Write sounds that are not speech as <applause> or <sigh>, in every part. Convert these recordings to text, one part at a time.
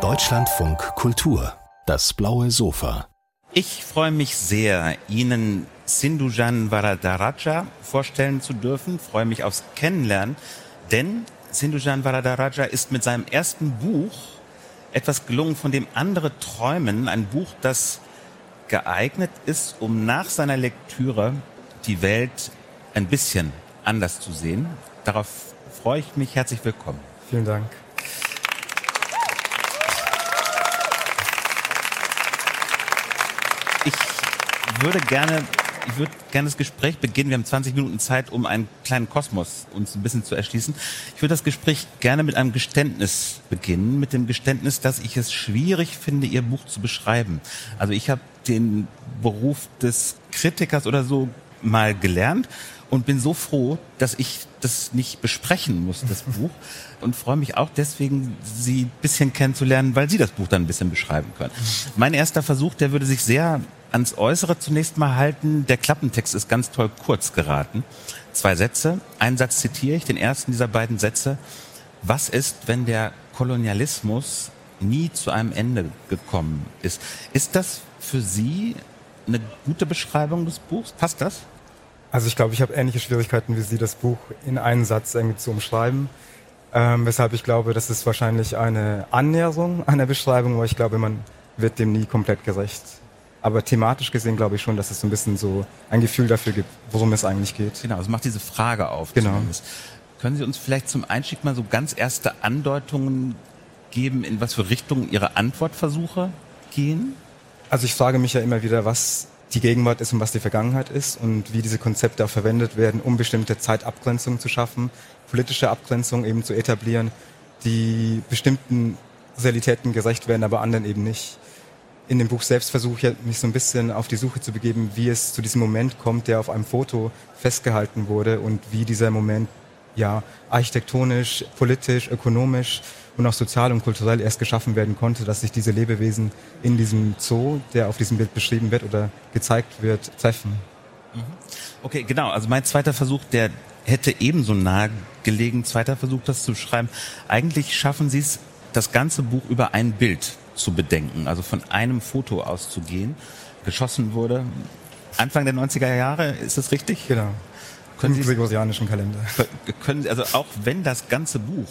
Deutschlandfunk Kultur, das blaue Sofa. Ich freue mich sehr, Ihnen Sindhujan Varadaraja vorstellen zu dürfen. Freue mich aufs Kennenlernen, denn Sindhujan Varadaraja ist mit seinem ersten Buch etwas gelungen, von dem andere träumen. Ein Buch, das geeignet ist, um nach seiner Lektüre die Welt ein bisschen anders zu sehen. Darauf freue ich mich. Herzlich willkommen. Vielen Dank. Ich würde gerne, ich würde gerne das Gespräch beginnen. Wir haben 20 Minuten Zeit, um einen kleinen Kosmos uns ein bisschen zu erschließen. Ich würde das Gespräch gerne mit einem Geständnis beginnen, mit dem Geständnis, dass ich es schwierig finde, Ihr Buch zu beschreiben. Also ich habe den Beruf des Kritikers oder so mal gelernt und bin so froh, dass ich das nicht besprechen muss, das Buch. Und freue mich auch deswegen, Sie ein bisschen kennenzulernen, weil Sie das Buch dann ein bisschen beschreiben können. Mein erster Versuch, der würde sich sehr ans Äußere zunächst mal halten. Der Klappentext ist ganz toll kurz geraten. Zwei Sätze. Einen Satz zitiere ich, den ersten dieser beiden Sätze. Was ist, wenn der Kolonialismus nie zu einem Ende gekommen ist? Ist das für Sie eine gute Beschreibung des Buchs? Passt das? Also ich glaube, ich habe ähnliche Schwierigkeiten wie Sie, das Buch in einen Satz irgendwie zu umschreiben. Ähm, weshalb ich glaube, das ist wahrscheinlich eine Annäherung einer Beschreibung, aber ich glaube, man wird dem nie komplett gerecht. Aber thematisch gesehen glaube ich schon, dass es so ein bisschen so ein Gefühl dafür gibt, worum es eigentlich geht. Genau, es macht diese Frage auf. Genau. Zumindest. Können Sie uns vielleicht zum Einstieg mal so ganz erste Andeutungen geben, in was für Richtungen Ihre Antwortversuche gehen? Also ich frage mich ja immer wieder, was die Gegenwart ist und was die Vergangenheit ist und wie diese Konzepte auch verwendet werden, um bestimmte Zeitabgrenzungen zu schaffen, politische Abgrenzungen eben zu etablieren, die bestimmten Realitäten gerecht werden, aber anderen eben nicht. In dem Buch selbst versuche ich mich so ein bisschen auf die Suche zu begeben, wie es zu diesem Moment kommt, der auf einem Foto festgehalten wurde und wie dieser Moment ja architektonisch, politisch, ökonomisch und auch sozial und kulturell erst geschaffen werden konnte, dass sich diese Lebewesen in diesem Zoo, der auf diesem Bild beschrieben wird oder gezeigt wird, treffen. Mhm. Okay, genau. Also mein zweiter Versuch, der hätte ebenso nahe gelegen, zweiter Versuch, das zu schreiben. Eigentlich schaffen Sie es, das ganze Buch über ein Bild zu bedenken, also von einem Foto auszugehen. Geschossen wurde Anfang der 90er Jahre, ist das richtig? Genau. Können Im gregorianischen Kalender. Können Sie, also auch wenn das ganze Buch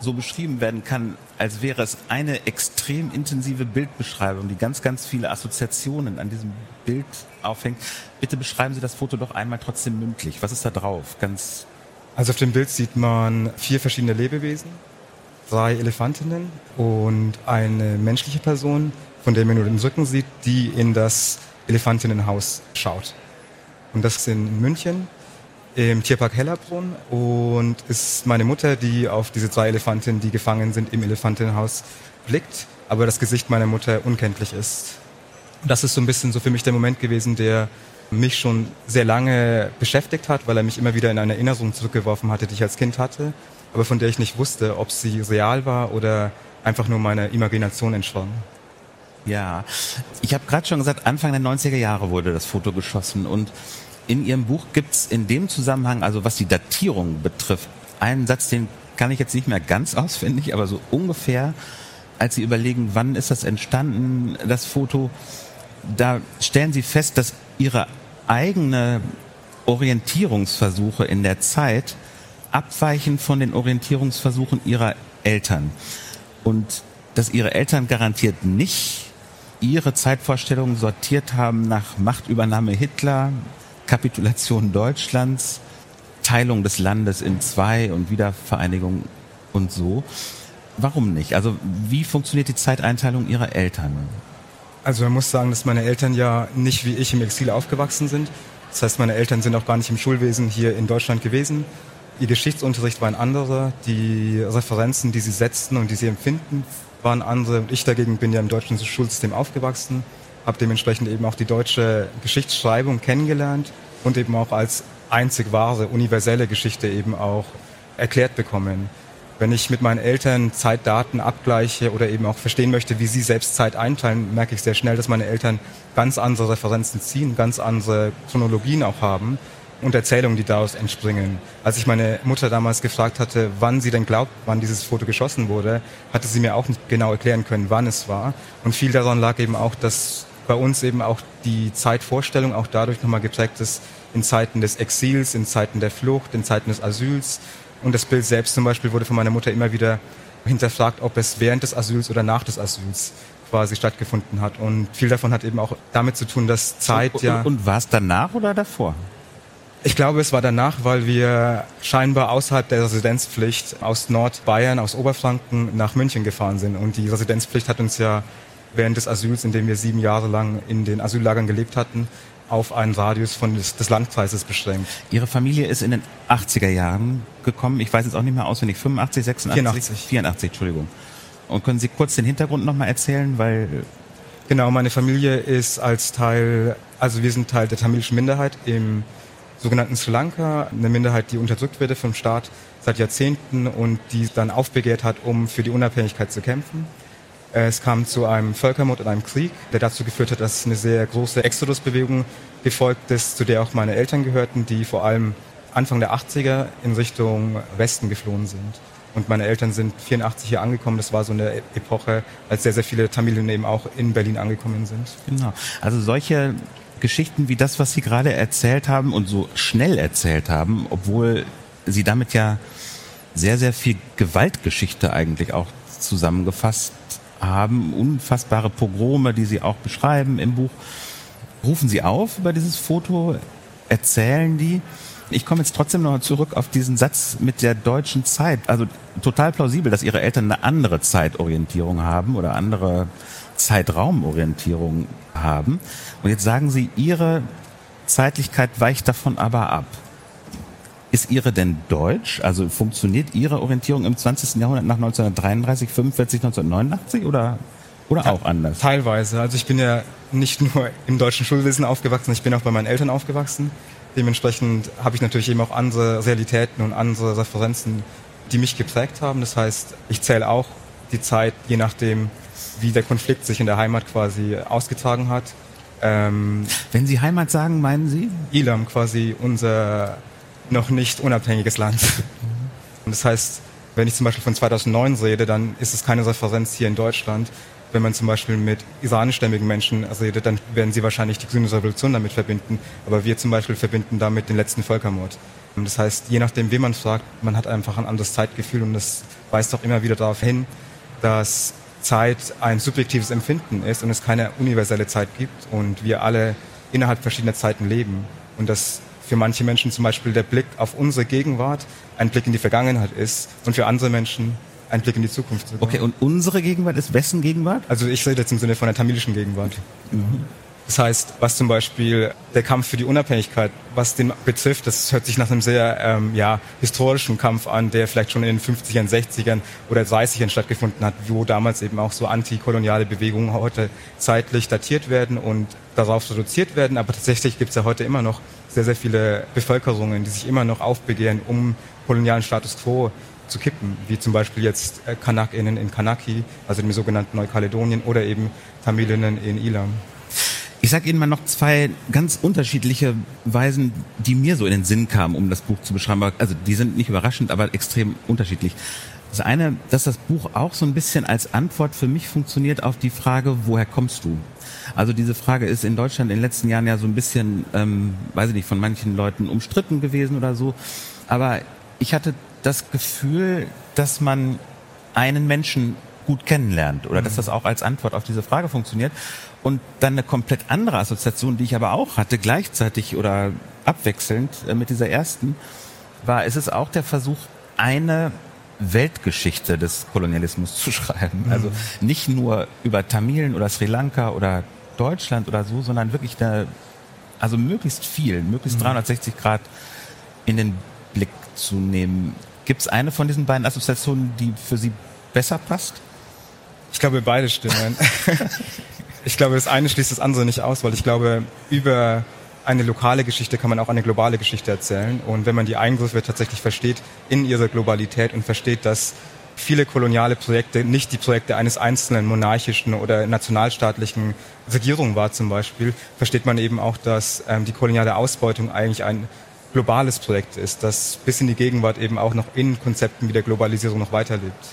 so beschrieben werden kann, als wäre es eine extrem intensive Bildbeschreibung, die ganz, ganz viele Assoziationen an diesem Bild aufhängt. Bitte beschreiben Sie das Foto doch einmal trotzdem mündlich. Was ist da drauf? Ganz also auf dem Bild sieht man vier verschiedene Lebewesen, drei Elefantinnen und eine menschliche Person, von der man nur den Rücken sieht, die in das Elefantinnenhaus schaut. Und das ist in München im Tierpark Hellerbrunn und ist meine Mutter, die auf diese zwei Elefantinnen, die gefangen sind im Elefantinnenhaus, blickt, aber das Gesicht meiner Mutter unkenntlich ist. Das ist so ein bisschen so für mich der Moment gewesen, der mich schon sehr lange beschäftigt hat, weil er mich immer wieder in eine Erinnerung zurückgeworfen hatte, die ich als Kind hatte, aber von der ich nicht wusste, ob sie real war oder einfach nur meiner Imagination entschwang. Ja, ich habe gerade schon gesagt, Anfang der 90er Jahre wurde das Foto geschossen und in Ihrem Buch gibt es in dem Zusammenhang, also was die Datierung betrifft, einen Satz, den kann ich jetzt nicht mehr ganz <laughs> auswendig, aber so ungefähr, als Sie überlegen, wann ist das entstanden, das Foto, da stellen Sie fest, dass Ihre eigene Orientierungsversuche in der Zeit abweichen von den Orientierungsversuchen Ihrer Eltern. Und dass Ihre Eltern garantiert nicht ihre Zeitvorstellungen sortiert haben nach Machtübernahme Hitler, Kapitulation Deutschlands, Teilung des Landes in zwei und Wiedervereinigung und so. Warum nicht? Also wie funktioniert die Zeiteinteilung Ihrer Eltern? Also man muss sagen, dass meine Eltern ja nicht wie ich im Exil aufgewachsen sind. Das heißt, meine Eltern sind auch gar nicht im Schulwesen hier in Deutschland gewesen. Ihr Geschichtsunterricht war ein anderer. Die Referenzen, die sie setzten und die sie empfinden, waren andere. Ich dagegen bin ja im deutschen Schulsystem aufgewachsen habe dementsprechend eben auch die deutsche Geschichtsschreibung kennengelernt und eben auch als einzig wahre, universelle Geschichte eben auch erklärt bekommen. Wenn ich mit meinen Eltern Zeitdaten abgleiche oder eben auch verstehen möchte, wie sie selbst Zeit einteilen, merke ich sehr schnell, dass meine Eltern ganz andere Referenzen ziehen, ganz andere Chronologien auch haben, und Erzählungen, die daraus entspringen. Als ich meine Mutter damals gefragt hatte, wann sie denn glaubt, wann dieses Foto geschossen wurde, hatte sie mir auch nicht genau erklären können, wann es war. Und viel daran lag eben auch, dass bei uns eben auch die Zeitvorstellung auch dadurch nochmal geprägt ist, in Zeiten des Exils, in Zeiten der Flucht, in Zeiten des Asyls. Und das Bild selbst zum Beispiel wurde von meiner Mutter immer wieder hinterfragt, ob es während des Asyls oder nach des Asyls quasi stattgefunden hat. Und viel davon hat eben auch damit zu tun, dass Zeit und, ja. Und, und war es danach oder davor? Ich glaube, es war danach, weil wir scheinbar außerhalb der Residenzpflicht aus Nordbayern, aus Oberfranken nach München gefahren sind. Und die Residenzpflicht hat uns ja während des Asyls, in dem wir sieben Jahre lang in den Asyllagern gelebt hatten, auf einen Radius von des, des Landkreises beschränkt. Ihre Familie ist in den 80er Jahren gekommen. Ich weiß jetzt auch nicht mehr auswendig. 85, 86? 84. 84, Entschuldigung. Und können Sie kurz den Hintergrund nochmal erzählen, weil... Genau, meine Familie ist als Teil, also wir sind Teil der tamilischen Minderheit im sogenannten Sri Lanka, eine Minderheit, die unterdrückt wird vom Staat seit Jahrzehnten und die dann aufbegehrt hat, um für die Unabhängigkeit zu kämpfen. Es kam zu einem Völkermord und einem Krieg, der dazu geführt hat, dass eine sehr große Exodusbewegung gefolgt ist, zu der auch meine Eltern gehörten, die vor allem Anfang der 80er in Richtung Westen geflohen sind. Und meine Eltern sind 84 hier angekommen. Das war so eine Epoche, als sehr, sehr viele Tamilen eben auch in Berlin angekommen sind. Genau. Also solche Geschichten wie das, was Sie gerade erzählt haben und so schnell erzählt haben, obwohl Sie damit ja sehr, sehr viel Gewaltgeschichte eigentlich auch zusammengefasst haben, unfassbare Pogrome, die Sie auch beschreiben im Buch. Rufen Sie auf über dieses Foto, erzählen die. Ich komme jetzt trotzdem noch zurück auf diesen Satz mit der deutschen Zeit. Also total plausibel, dass Ihre Eltern eine andere Zeitorientierung haben oder andere Zeitraumorientierung haben. Und jetzt sagen Sie, Ihre Zeitlichkeit weicht davon aber ab. Ist Ihre denn deutsch? Also funktioniert Ihre Orientierung im 20. Jahrhundert nach 1933, 45, 1989 oder, oder auch anders? Teilweise. Also ich bin ja nicht nur im deutschen Schulwesen aufgewachsen, ich bin auch bei meinen Eltern aufgewachsen. Dementsprechend habe ich natürlich eben auch andere Realitäten und andere Referenzen, die mich geprägt haben. Das heißt, ich zähle auch die Zeit, je nachdem, wie der Konflikt sich in der Heimat quasi ausgetragen hat. Ähm, Wenn Sie Heimat sagen, meinen Sie? Ilam, quasi unser noch nicht unabhängiges Land. Und das heißt, wenn ich zum Beispiel von 2009 rede, dann ist es keine Referenz hier in Deutschland. Wenn man zum Beispiel mit iranischstämmigen Menschen redet, dann werden sie wahrscheinlich die grüne Revolution damit verbinden. Aber wir zum Beispiel verbinden damit den letzten Völkermord. Und das heißt, je nachdem, wen man fragt, man hat einfach ein anderes Zeitgefühl und das weist auch immer wieder darauf hin, dass Zeit ein subjektives Empfinden ist und es keine universelle Zeit gibt und wir alle innerhalb verschiedener Zeiten leben. Und dass für manche Menschen zum Beispiel der Blick auf unsere Gegenwart ein Blick in die Vergangenheit ist und für andere Menschen ein Blick in die Zukunft. Sogar. Okay, und unsere Gegenwart ist wessen Gegenwart? Also ich rede jetzt im Sinne von der tamilischen Gegenwart. Mhm. Das heißt, was zum Beispiel der Kampf für die Unabhängigkeit, was den betrifft, das hört sich nach einem sehr ähm, ja, historischen Kampf an, der vielleicht schon in den 50ern, 60ern oder 30ern stattgefunden hat, wo damals eben auch so antikoloniale Bewegungen heute zeitlich datiert werden und darauf reduziert werden. Aber tatsächlich gibt es ja heute immer noch sehr, sehr viele Bevölkerungen, die sich immer noch aufbegehren, um kolonialen Status quo zu kippen, wie zum Beispiel jetzt äh, KanakInnen in Kanaki, also dem sogenannten Neukaledonien, oder eben Tamilinnen in Ilam. Ich sage Ihnen mal noch zwei ganz unterschiedliche Weisen, die mir so in den Sinn kamen, um das Buch zu beschreiben. Also die sind nicht überraschend, aber extrem unterschiedlich. Das eine, dass das Buch auch so ein bisschen als Antwort für mich funktioniert auf die Frage, woher kommst du? Also diese Frage ist in Deutschland in den letzten Jahren ja so ein bisschen, ähm, weiß ich nicht, von manchen Leuten umstritten gewesen oder so. Aber ich hatte das Gefühl, dass man einen Menschen gut kennenlernt oder mhm. dass das auch als Antwort auf diese Frage funktioniert. Und dann eine komplett andere Assoziation, die ich aber auch hatte, gleichzeitig oder abwechselnd äh, mit dieser ersten, war, ist es auch der Versuch, eine Weltgeschichte des Kolonialismus zu <laughs> schreiben. Mhm. Also nicht nur über Tamilen oder Sri Lanka oder Deutschland oder so, sondern wirklich da, also möglichst viel, möglichst mhm. 360 Grad in den Blick zu nehmen. Gibt es eine von diesen beiden Assoziationen, die für Sie besser passt? Ich glaube, beide stimmen. <laughs> ich glaube, das eine schließt das andere nicht aus, weil ich glaube, über eine lokale Geschichte kann man auch eine globale Geschichte erzählen. Und wenn man die Eingriffe tatsächlich versteht in ihrer Globalität und versteht, dass viele koloniale Projekte nicht die Projekte eines einzelnen monarchischen oder nationalstaatlichen Regierungen war zum Beispiel, versteht man eben auch, dass ähm, die koloniale Ausbeutung eigentlich ein globales Projekt ist, das bis in die Gegenwart eben auch noch in Konzepten wie der Globalisierung noch weiterlebt.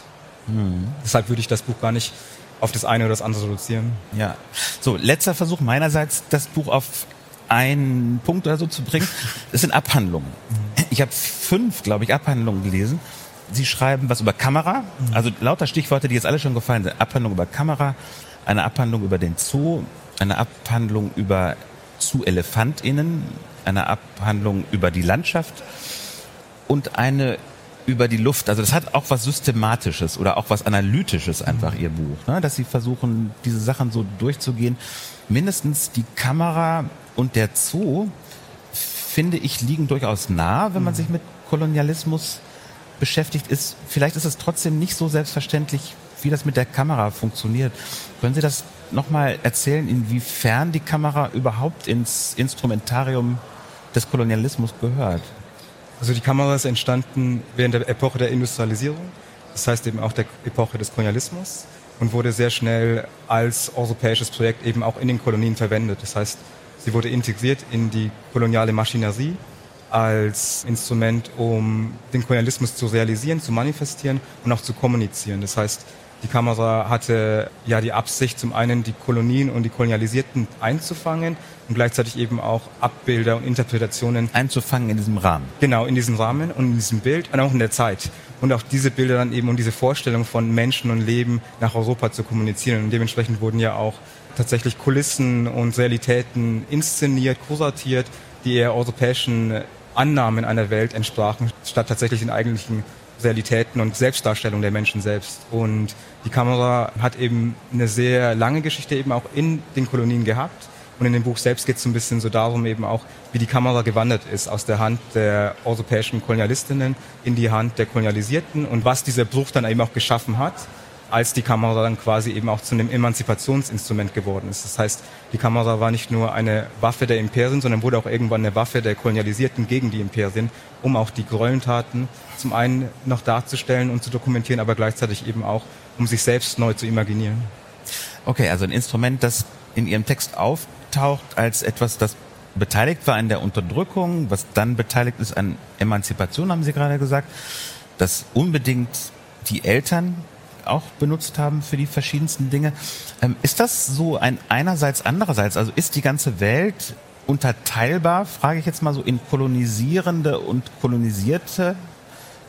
Hm. Deshalb würde ich das Buch gar nicht auf das eine oder das andere reduzieren. Ja. So, letzter Versuch meinerseits, das Buch auf einen Punkt oder so zu bringen. <laughs> Es sind Abhandlungen. Ich habe fünf, glaube ich, Abhandlungen gelesen. Sie schreiben was über Kamera, mhm. also lauter Stichworte, die jetzt alle schon gefallen sind. Abhandlung über Kamera, eine Abhandlung über den Zoo, eine Abhandlung über Zoo-ElefantInnen, eine Abhandlung über die Landschaft und eine über die Luft. Also das hat auch was Systematisches oder auch was Analytisches einfach, ihr Buch. Ne? Dass sie versuchen, diese Sachen so durchzugehen. Mindestens die Kamera und der Zoo, finde ich, liegen durchaus nah, wenn man sich mit Kolonialismus beschäftigt ist. Vielleicht ist es trotzdem nicht so selbstverständlich, wie das mit der Kamera funktioniert. Können Sie das nochmal erzählen, inwiefern die Kamera überhaupt ins Instrumentarium des Kolonialismus gehört? Also die Kamera ist entstanden während der Epoche der Industrialisierung, das heißt eben auch der Epoche des Kolonialismus und wurde sehr schnell als europäisches Projekt eben auch in den Kolonien verwendet. Das heißt, sie wurde integriert in die koloniale Maschinerie als Instrument, um den Kolonialismus zu realisieren, zu manifestieren und auch zu kommunizieren. Das heißt, die Kamera hatte ja die Absicht, zum einen die Kolonien und die Kolonialisierten einzufangen und gleichzeitig eben auch Abbilder und Interpretationen einzufangen in diesem Rahmen. Genau, in diesem Rahmen und in diesem Bild und auch in der Zeit. Und auch diese Bilder dann eben und diese Vorstellung von Menschen und Leben nach Europa zu kommunizieren. Und dementsprechend wurden ja auch tatsächlich Kulissen und Realitäten inszeniert, kuratiert, die eher europäischen Annahmen einer Welt entsprachen, statt tatsächlich den eigentlichen Realitäten und Selbstdarstellung der Menschen selbst. Und die Kamera hat eben eine sehr lange Geschichte eben auch in den Kolonien gehabt. Und in dem Buch selbst geht es so ein bisschen so darum eben auch, wie die Kamera gewandert ist aus der Hand der europäischen Kolonialistinnen in die Hand der Kolonialisierten und was dieser Bruch dann eben auch geschaffen hat als die Kamera dann quasi eben auch zu einem Emanzipationsinstrument geworden ist. Das heißt, die Kamera war nicht nur eine Waffe der Imperien, sondern wurde auch irgendwann eine Waffe der Kolonialisierten gegen die Imperien, um auch die Gräueltaten zum einen noch darzustellen und zu dokumentieren, aber gleichzeitig eben auch, um sich selbst neu zu imaginieren. Okay, also ein Instrument, das in Ihrem Text auftaucht als etwas, das beteiligt war an der Unterdrückung, was dann beteiligt ist an Emanzipation, haben Sie gerade gesagt, das unbedingt die Eltern auch benutzt haben für die verschiedensten Dinge. Ähm, ist das so ein einerseits, andererseits? Also ist die ganze Welt unterteilbar, frage ich jetzt mal so, in kolonisierende und kolonisierte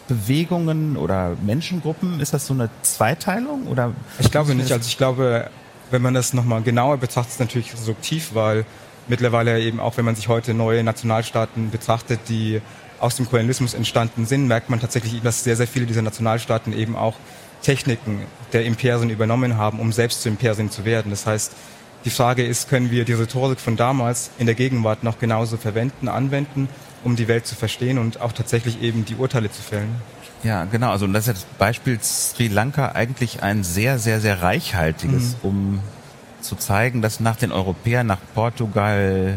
Bewegungen oder Menschengruppen? Ist das so eine Zweiteilung oder? Ich glaube nicht. Also ich glaube, wenn man das nochmal genauer betrachtet, ist natürlich reduktiv, weil mittlerweile eben auch, wenn man sich heute neue Nationalstaaten betrachtet, die aus dem Kolonialismus entstanden sind, merkt man tatsächlich, dass sehr, sehr viele dieser Nationalstaaten eben auch Techniken der Imperien übernommen haben, um selbst zu Imperien zu werden. Das heißt, die Frage ist, können wir die Rhetorik von damals in der Gegenwart noch genauso verwenden, anwenden, um die Welt zu verstehen und auch tatsächlich eben die Urteile zu fällen? Ja, genau. Also das ist das Beispiel Sri Lanka eigentlich ein sehr, sehr, sehr reichhaltiges, mhm. um zu zeigen, dass nach den Europäern, nach Portugal,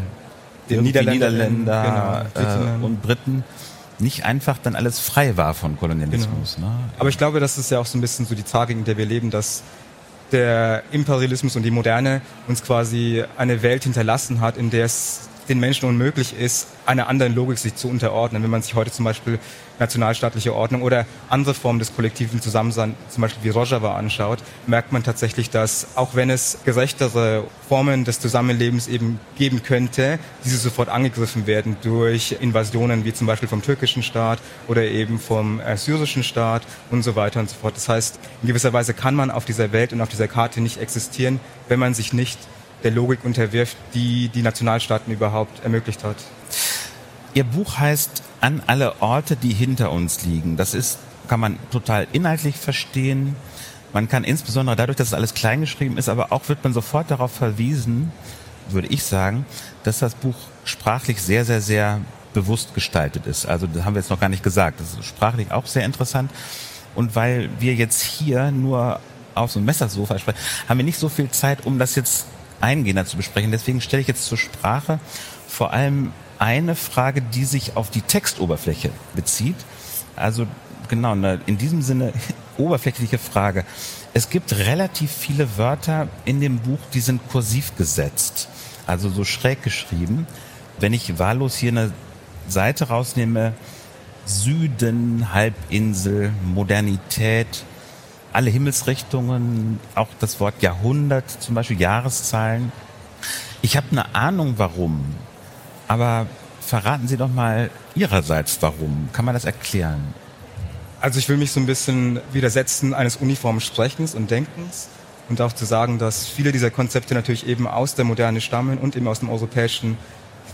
den Niederländer, Niederländer genau, äh, und Briten nicht einfach dann alles frei war von Kolonialismus. Genau. Ne? Aber ich glaube, das ist ja auch so ein bisschen so die Tragik, in der wir leben, dass der Imperialismus und die Moderne uns quasi eine Welt hinterlassen hat, in der es den Menschen unmöglich ist, einer anderen Logik sich zu unterordnen. Wenn man sich heute zum Beispiel nationalstaatliche Ordnung oder andere Formen des kollektiven Zusammenseins, zum Beispiel wie Rojava anschaut, merkt man tatsächlich, dass auch wenn es gerechtere Formen des Zusammenlebens eben geben könnte, diese sofort angegriffen werden durch Invasionen wie zum Beispiel vom türkischen Staat oder eben vom äh, syrischen Staat und so weiter und so fort. Das heißt, in gewisser Weise kann man auf dieser Welt und auf dieser Karte nicht existieren, wenn man sich nicht der Logik unterwirft, die die Nationalstaaten überhaupt ermöglicht hat. Ihr Buch heißt An alle Orte, die hinter uns liegen. Das ist, kann man total inhaltlich verstehen. Man kann insbesondere dadurch, dass es alles kleingeschrieben ist, aber auch wird man sofort darauf verwiesen, würde ich sagen, dass das Buch sprachlich sehr, sehr, sehr bewusst gestaltet ist. Also das haben wir jetzt noch gar nicht gesagt. Das ist sprachlich auch sehr interessant. Und weil wir jetzt hier nur auf so einem Messersofa sprechen, haben wir nicht so viel Zeit, um das jetzt eingehender zu besprechen. Deswegen stelle ich jetzt zur Sprache vor allem eine Frage, die sich auf die Textoberfläche bezieht. Also genau, in diesem Sinne <laughs> oberflächliche Frage. Es gibt relativ viele Wörter in dem Buch, die sind kursiv gesetzt, also so schräg geschrieben. Wenn ich wahllos hier eine Seite rausnehme, Süden, Halbinsel, Modernität, alle Himmelsrichtungen, auch das Wort Jahrhundert, zum Beispiel Jahreszahlen. Ich habe eine Ahnung, warum, aber verraten Sie doch mal Ihrerseits, warum. Kann man das erklären? Also ich will mich so ein bisschen widersetzen eines uniformen Sprechens und Denkens und auch zu sagen, dass viele dieser Konzepte natürlich eben aus der Moderne stammen und eben aus dem europäischen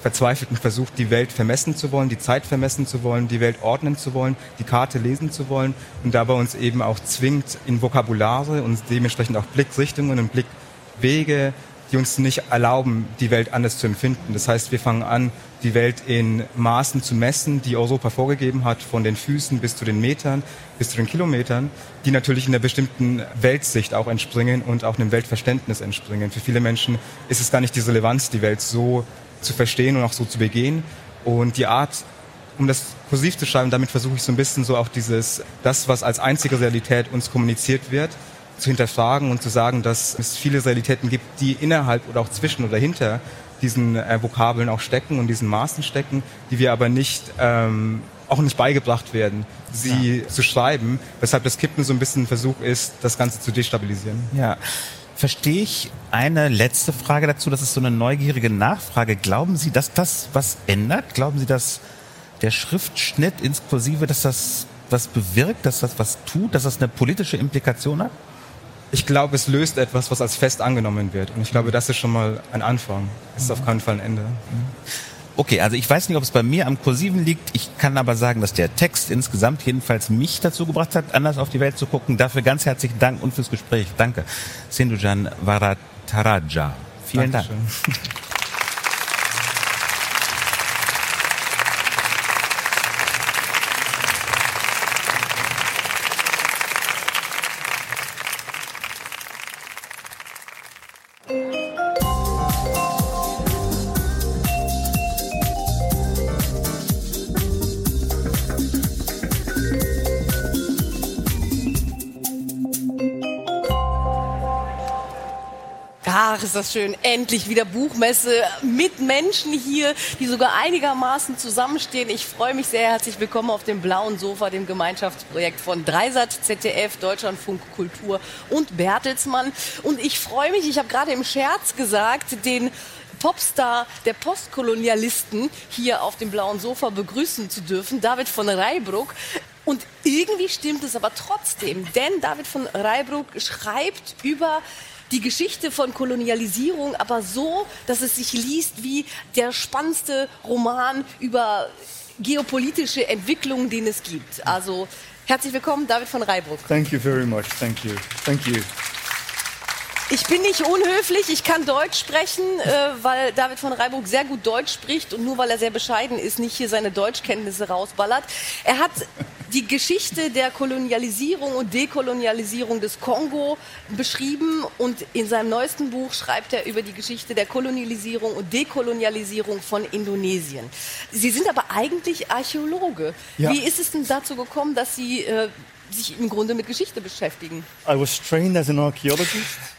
verzweifelten Versuch, die Welt vermessen zu wollen, die Zeit vermessen zu wollen, die Welt ordnen zu wollen, die Karte lesen zu wollen und dabei uns eben auch zwingt, in Vokabulare und dementsprechend auch Blickrichtungen und Blickwege, die uns nicht erlauben, die Welt anders zu empfinden. Das heißt, wir fangen an, die Welt in Maßen zu messen, die Europa vorgegeben hat, von den Füßen bis zu den Metern, bis zu den Kilometern, die natürlich in einer bestimmten Weltsicht auch entspringen und auch einem Weltverständnis entspringen. Für viele Menschen ist es gar nicht die Relevanz, die Welt so zu verstehen und auch so zu begehen. Und die Art, um das kursiv zu schreiben, damit versuche ich so ein bisschen so auch dieses, das, was als einzige Realität uns kommuniziert wird, zu hinterfragen und zu sagen, dass es viele Realitäten gibt, die innerhalb oder auch zwischen oder hinter diesen äh, Vokabeln auch stecken und diesen Maßen stecken, die wir aber nicht ähm, auch nicht beigebracht werden, sie ja. zu schreiben, weshalb das Kippen so ein bisschen ein Versuch ist, das Ganze zu destabilisieren. Ja. Verstehe ich eine letzte Frage dazu, das ist so eine neugierige Nachfrage. Glauben Sie, dass das was ändert? Glauben Sie, dass der Schriftschnitt inklusive, dass das was bewirkt, dass das was tut, dass das eine politische Implikation hat? Ich glaube, es löst etwas, was als fest angenommen wird. Und ich glaube, das ist schon mal ein Anfang. Es ist auf keinen Fall ein Ende. Okay, also ich weiß nicht, ob es bei mir am Kursiven liegt. Ich kann aber sagen, dass der Text insgesamt jedenfalls mich dazu gebracht hat, anders auf die Welt zu gucken. Dafür ganz herzlichen Dank und fürs Gespräch. Danke. Sindhujan Varataraja. Vielen Dankeschön. Dank. Ist das schön. Endlich wieder Buchmesse mit Menschen hier, die sogar einigermaßen zusammenstehen. Ich freue mich sehr. Herzlich willkommen auf dem blauen Sofa, dem Gemeinschaftsprojekt von Dreisat, ZDF, Deutschlandfunk Kultur und Bertelsmann. Und ich freue mich, ich habe gerade im Scherz gesagt, den Popstar der Postkolonialisten hier auf dem blauen Sofa begrüßen zu dürfen, David von Reibruck. Und irgendwie stimmt es aber trotzdem, denn David von Reibruck schreibt über die Geschichte von Kolonialisierung, aber so, dass es sich liest wie der spannendste Roman über geopolitische Entwicklungen, den es gibt. Also herzlich willkommen, David von Reibruck. Thank you very much. Thank you. Thank you. Ich bin nicht unhöflich, ich kann Deutsch sprechen, äh, weil David von Reiburg sehr gut Deutsch spricht und nur weil er sehr bescheiden ist, nicht hier seine Deutschkenntnisse rausballert. Er hat die Geschichte der Kolonialisierung und Dekolonialisierung des Kongo beschrieben und in seinem neuesten Buch schreibt er über die Geschichte der Kolonialisierung und Dekolonialisierung von Indonesien. Sie sind aber eigentlich Archäologe. Ja. Wie ist es denn dazu gekommen, dass Sie äh, sich im Grunde mit Geschichte beschäftigen? I was trained as an archaeologist.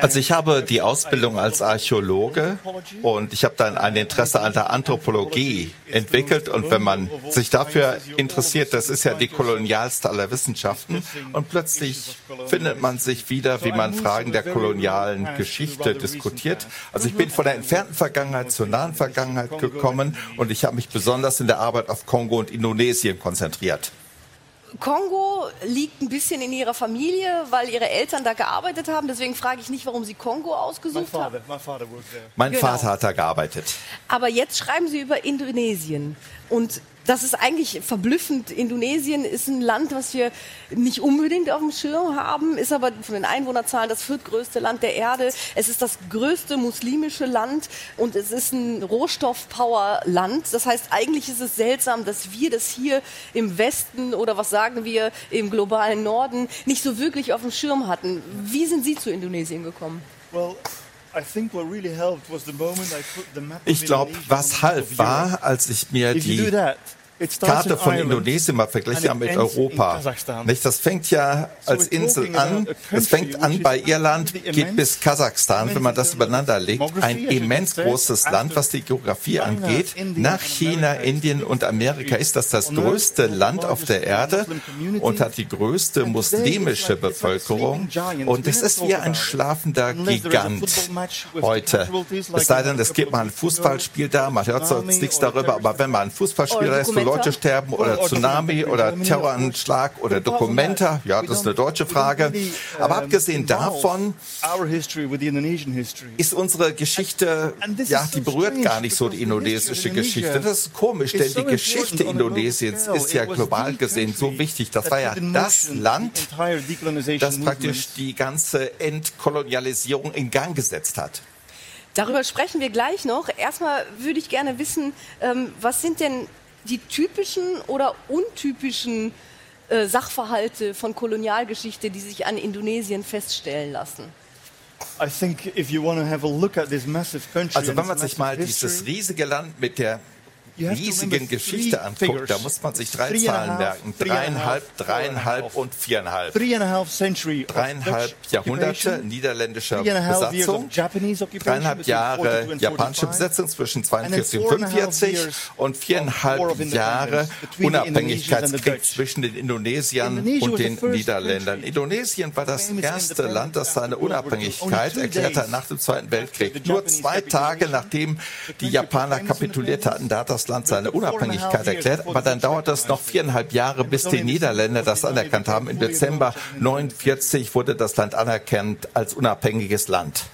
Also ich habe die Ausbildung als Archäologe und ich habe dann ein Interesse an der Anthropologie entwickelt und wenn man sich dafür interessiert, das ist ja die kolonialste aller Wissenschaften und plötzlich findet man sich wieder, wie man Fragen der kolonialen Geschichte diskutiert. Also ich bin von der entfernten Vergangenheit zur nahen Vergangenheit gekommen und ich habe mich besonders in der Arbeit auf Kongo und Indonesien konzentriert. Kongo liegt ein bisschen in ihrer Familie, weil ihre Eltern da gearbeitet haben. Deswegen frage ich nicht, warum sie Kongo ausgesucht haben. Mein genau. Vater hat da gearbeitet. Aber jetzt schreiben Sie über Indonesien. Und das ist eigentlich verblüffend. Indonesien ist ein Land, was wir nicht unbedingt auf dem Schirm haben, ist aber von den Einwohnerzahlen das viertgrößte Land der Erde. Es ist das größte muslimische Land und es ist ein Rohstoffpower-Land. Das heißt, eigentlich ist es seltsam, dass wir das hier im Westen oder was sagen wir im globalen Norden nicht so wirklich auf dem Schirm hatten. Wie sind Sie zu Indonesien gekommen? Well, ich glaube, was half war, als ich mir die Karte von Indonesien mal it mit Europa. Nicht, das fängt ja als Insel an. Es fängt an bei Irland, geht bis Kasachstan, wenn man das übereinander legt. Ein immens großes Land, was die Geografie China, angeht. India Nach and China, America Indien und Amerika ist das das größte the Land auf der Erde und hat die größte muslimische Bevölkerung. Und es ist wie ein schlafender Gigant heute. Es sei denn, es gibt mal ein. Fußballspiel da, man hört sonst nichts darüber, aber wenn mal ein Fußballspiel da ist, Leute sterben oder Tsunami oder Terroranschlag oder that, ja, das ist eine deutsche Frage. Aber um, abgesehen davon ist unsere Geschichte, ja, die berührt gar nicht so die indonesische Geschichte. Das ist komisch, is denn die Geschichte Indonesiens ist ja global gesehen so wichtig. Das war ja das Land, das praktisch die ganze Entkolonialisierung in Gang gesetzt hat. Darüber sprechen wir gleich noch. Erstmal würde ich gerne wissen, ähm, was sind denn die typischen oder untypischen äh, Sachverhalte von Kolonialgeschichte, die sich an Indonesien feststellen lassen? Also wenn man sich mal dieses riesige Land mit der riesigen Geschichte anguckt, da muss man sich drei Zahlen merken. Dreieinhalb, dreieinhalb und viereinhalb. Dreieinhalb Jahrhunderte niederländischer Besatzung, dreieinhalb Jahre 42 and japanische 45, Besetzung zwischen and then 42 und four and a half 45 years und viereinhalb Jahre Unabhängigkeitskrieg zwischen den Indonesiern und den Niederländern. Indonesien war das erste Land, das seine. Unabhängigkeit Only two erklärt hat days nach dem Zweiten Weltkrieg. Nur zwei Tage nachdem die Japaner kapituliert hatten, da hat das Land seine Unabhängigkeit erklärt. Aber dann dauert es noch viereinhalb Jahre, bis die Niederländer das anerkannt haben. Im Dezember 49 wurde das Land anerkannt als unabhängiges Land.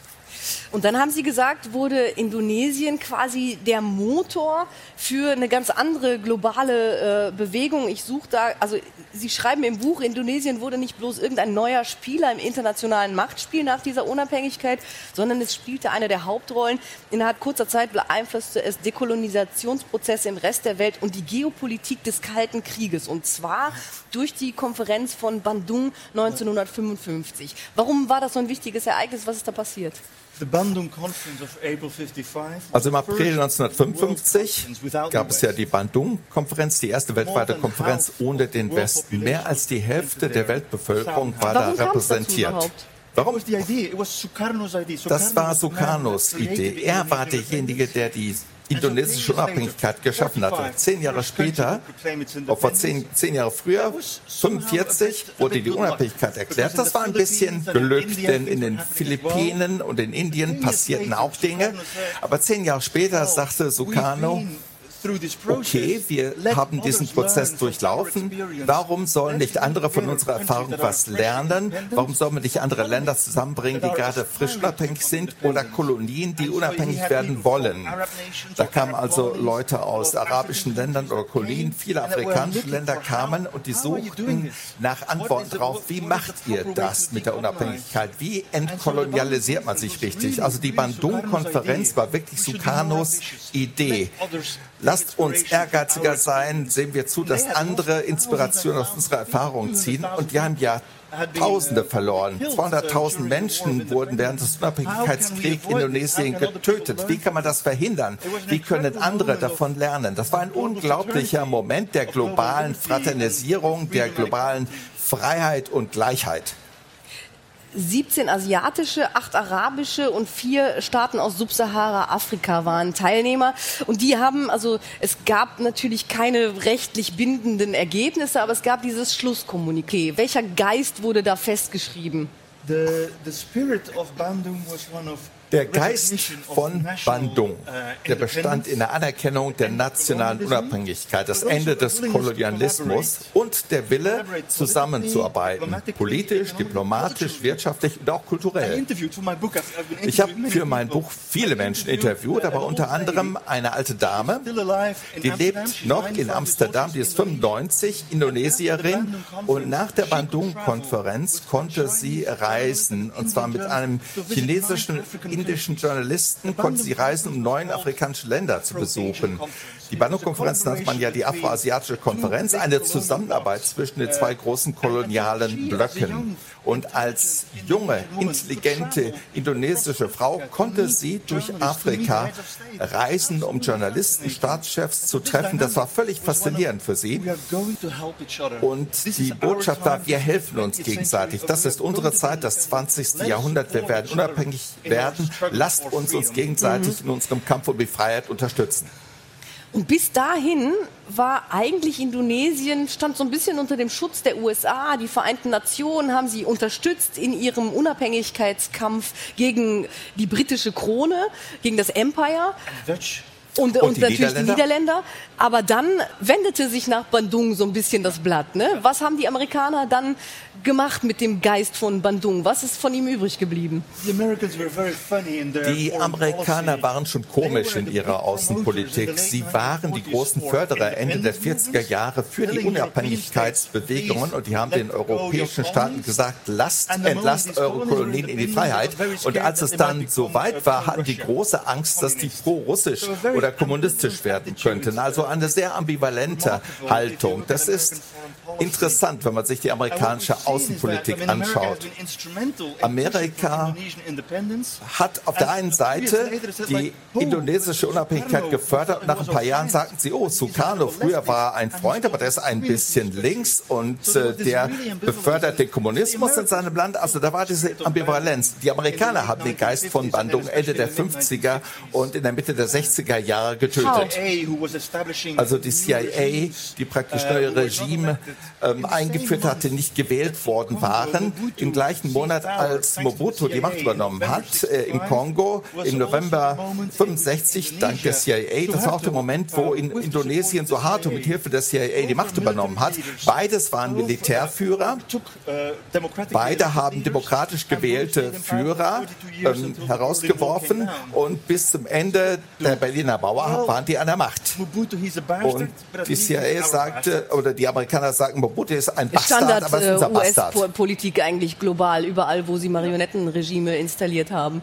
Und dann haben Sie gesagt, wurde Indonesien quasi der Motor für eine ganz andere globale äh, Bewegung. Ich suche da, also Sie schreiben im Buch, Indonesien wurde nicht bloß irgendein neuer Spieler im internationalen Machtspiel nach dieser Unabhängigkeit, sondern es spielte eine der Hauptrollen. Innerhalb kurzer Zeit beeinflusste es Dekolonisationsprozesse im Rest der Welt und die Geopolitik des Kalten Krieges. Und zwar durch die Konferenz von Bandung 1955. Warum war das so ein wichtiges Ereignis? Was ist da passiert? The Bandung Conference of April 55 Also im April first 1955 world conference without gab the es ja West. die Bandung-Konferenz, die erste weltweite Konferenz ohne den Westen. Mehr als die Hälfte der Weltbevölkerung war da Warum repräsentiert. Warum? was the idea? It was Sukarno's idea. Das war Sukarnos Idee. the Er war derjenige, der die indonesische Unabhängigkeit geschaffen hatte. Zehn Jahre später, auch vor zehn, zehn Jahre früher, 45, wurde die Unabhängigkeit erklärt. Das war ein bisschen Glück, denn in den Philippinen und in Indien passierten auch Dinge. Aber zehn Jahre später sagte Sukarno, okay, wir haben diesen Prozess durchlaufen. Warum sollen nicht andere von unserer Erfahrung was lernen? Warum sollen wir nicht andere Länder zusammenbringen, die gerade frisch unabhängig sind oder Kolonien, die unabhängig werden wollen? Da kamen also Leute aus arabischen Ländern oder Kolonien, viele afrikanische Länder kamen und die suchten nach Antworten darauf, wie macht ihr das mit der Unabhängigkeit? Wie entkolonialisiert man sich richtig? Also die Bandung-Konferenz war wirklich Sukarnos Idee. Lasst uns ehrgeiziger sein, sehen wir zu, dass andere Inspirationen aus unserer Erfahrung ziehen. Und wir haben ja Tausende verloren. 200.000 Menschen wurden während des Unabhängigkeitskriegs Indonesien getötet. Wie kann man das verhindern? Wie können andere davon lernen? Das war ein unglaublicher Moment der globalen Fraternisierung, der globalen Freiheit und Gleichheit. 17 asiatische, 8 arabische und vier Staaten aus Subsahara-Afrika waren Teilnehmer. Und die haben, also es gab natürlich keine rechtlich bindenden Ergebnisse, aber es gab dieses Schlusskommuniqué. Welcher Geist wurde da festgeschrieben? The, the spirit of Bandung was one of Der Geist von Bandung, der bestand in der Anerkennung der nationalen Unabhängigkeit, das Ende des Kolonialismus und der Wille, zusammenzuarbeiten, politisch, diplomatisch, wirtschaftlich und auch kulturell. Ich habe für mein. Buch viele Menschen interviewt, aber unter anderem eine alte Dame, die lebt noch 95 in Amsterdam, die ist 95, Indonesierin und nach der Bandung-Konferenz konnte sie reisen und zwar mit einem chinesischen indischen Journalisten konnten sie reisen, um neun afrikanische Länder zu besuchen. Die Bandung-Konferenz nannte man ja die Afroasiatische Konferenz, eine Zusammenarbeit zwischen den zwei großen kolonialen Blöcken. Und als junge, intelligente indonesische Frau konnte sie durch Afrika reisen, um Journalisten, Staatschefs zu treffen. Das war völlig faszinierend für sie. Und die Botschaft war, wir helfen uns gegenseitig. Das ist unsere Zeit, das 20. Jahrhundert. Wir werden unabhängig werden. Lasst uns uns gegenseitig in unserem Kampf um die Freiheit unterstützen. Und bis dahin war eigentlich Indonesien, stand so ein bisschen unter dem Schutz der USA. Die Vereinten Nationen haben sie unterstützt in ihrem Unabhängigkeitskampf gegen die britische Krone, gegen das Empire. Und, und, und natürlich Niederländer? die Niederländer. Aber dann wendete sich nach Bandung so ein bisschen das Blatt. Ne? Was haben die Amerikaner dann gemacht mit dem Geist von Bandung? Was ist von ihm übrig geblieben? Die Amerikaner waren schon komisch in ihrer Außenpolitik. Sie waren die großen Förderer Ende der 40er Jahre für die Unabhängigkeitsbewegungen und die haben den europäischen Staaten gesagt, lasst, entlasst eure Kolonien in die Freiheit. Und als es dann so weit war, hatten die große Angst, dass die pro-russisch oder kommunistisch werden könnten. Also eine sehr ambivalente Haltung. Das ist interessant, wenn man sich die amerikanische Außenpolitik anschaut. Amerika hat auf der einen Seite die indonesische Unabhängigkeit gefördert nach ein paar Jahren sagten sie, oh, Sukarno, früher war er ein Freund, aber der ist ein bisschen links und äh, der befördert den Kommunismus in seinem Land. Also da war diese Ambivalenz. Die Amerikaner haben den Geist von Bandung Ende der 50er und in der Mitte der 60er Jahre getötet. Also die CIA, die praktisch neue Regime ähm, eingeführt hatte, nicht gewählt worden waren. Im gleichen Monat, als Mobutu die Macht übernommen hat, äh, im Kongo, im November 65, dank der CIA. Das war auch der Moment, wo in Indonesien Suharto mit Hilfe der CIA die Macht übernommen hat. Beides waren Militärführer. Beide haben demokratisch gewählte Führer ähm, herausgeworfen und bis zum Ende der Berliner Mauer waren die an der Macht. Und die CIA sagte, oder die Amerikaner sagen, Mobutu ist ein Bastard, Standard, aber es ist ein Bastard. US-Politik eigentlich global, überall, wo sie Marionettenregime installiert haben.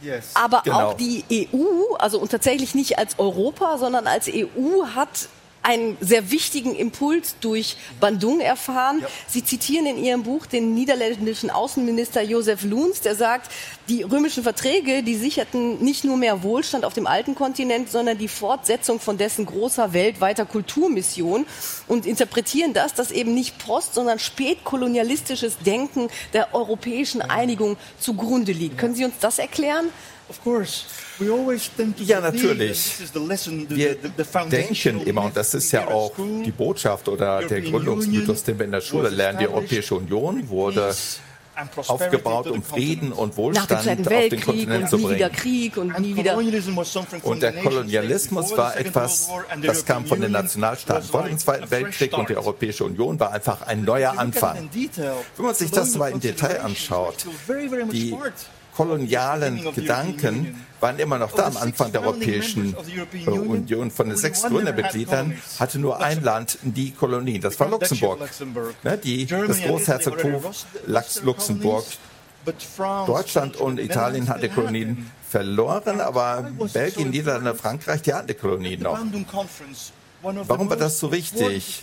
Yes. Aber genau. auch die EU, also und tatsächlich nicht als Europa, sondern als EU hat einen sehr wichtigen Impuls durch Bandung erfahren. Ja. Sie zitieren in Ihrem Buch den niederländischen Außenminister Josef Loens, der sagt, die römischen Verträge, die sicherten nicht nur mehr Wohlstand auf dem alten Kontinent, sondern die Fortsetzung von dessen großer weltweiter Kulturmission und interpretieren das, dass eben nicht post, sondern spätkolonialistisches Denken der europäischen Einigung zugrunde liegt. Können Sie uns das erklären? Of course. Ja, natürlich. Wir denken immer, und das ist ja auch die Botschaft oder der Gründungsmythos, den wir in der Schule lernen, die Europäische Union wurde aufgebaut, um Frieden und Wohlstand auf den Kontinent zu bringen. Krieg und nie wieder. Und der Kolonialismus war etwas, das kam von den Nationalstaaten vor dem Zweiten Weltkrieg und die Europäische Union war einfach ein neuer Anfang. Wenn man sich das mal im Detail anschaut, die kolonialen Gedanken waren immer noch da am Anfang der Europäischen Union. Von den sechs Gründermitgliedern hatte nur ein Land die Kolonien. Das war Luxemburg. Ne, die, das Großherzogtum Luxemburg. Deutschland und Italien hatten Kolonien verloren, aber Belgien, Niederlande, Frankreich, die hatten die Kolonien noch. Warum war das so wichtig?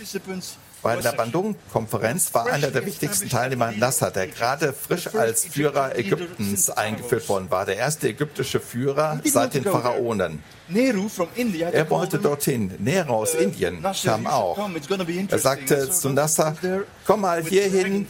Bei der Bandung-Konferenz war einer der wichtigsten Teilnehmer Nasser, der gerade frisch als Führer Ägyptens eingeführt worden war. Der erste ägyptische Führer seit den Pharaonen. Er wollte dorthin. Nehru aus uh, Indien kam auch. Er sagte zu Nasser, komm mal hierhin.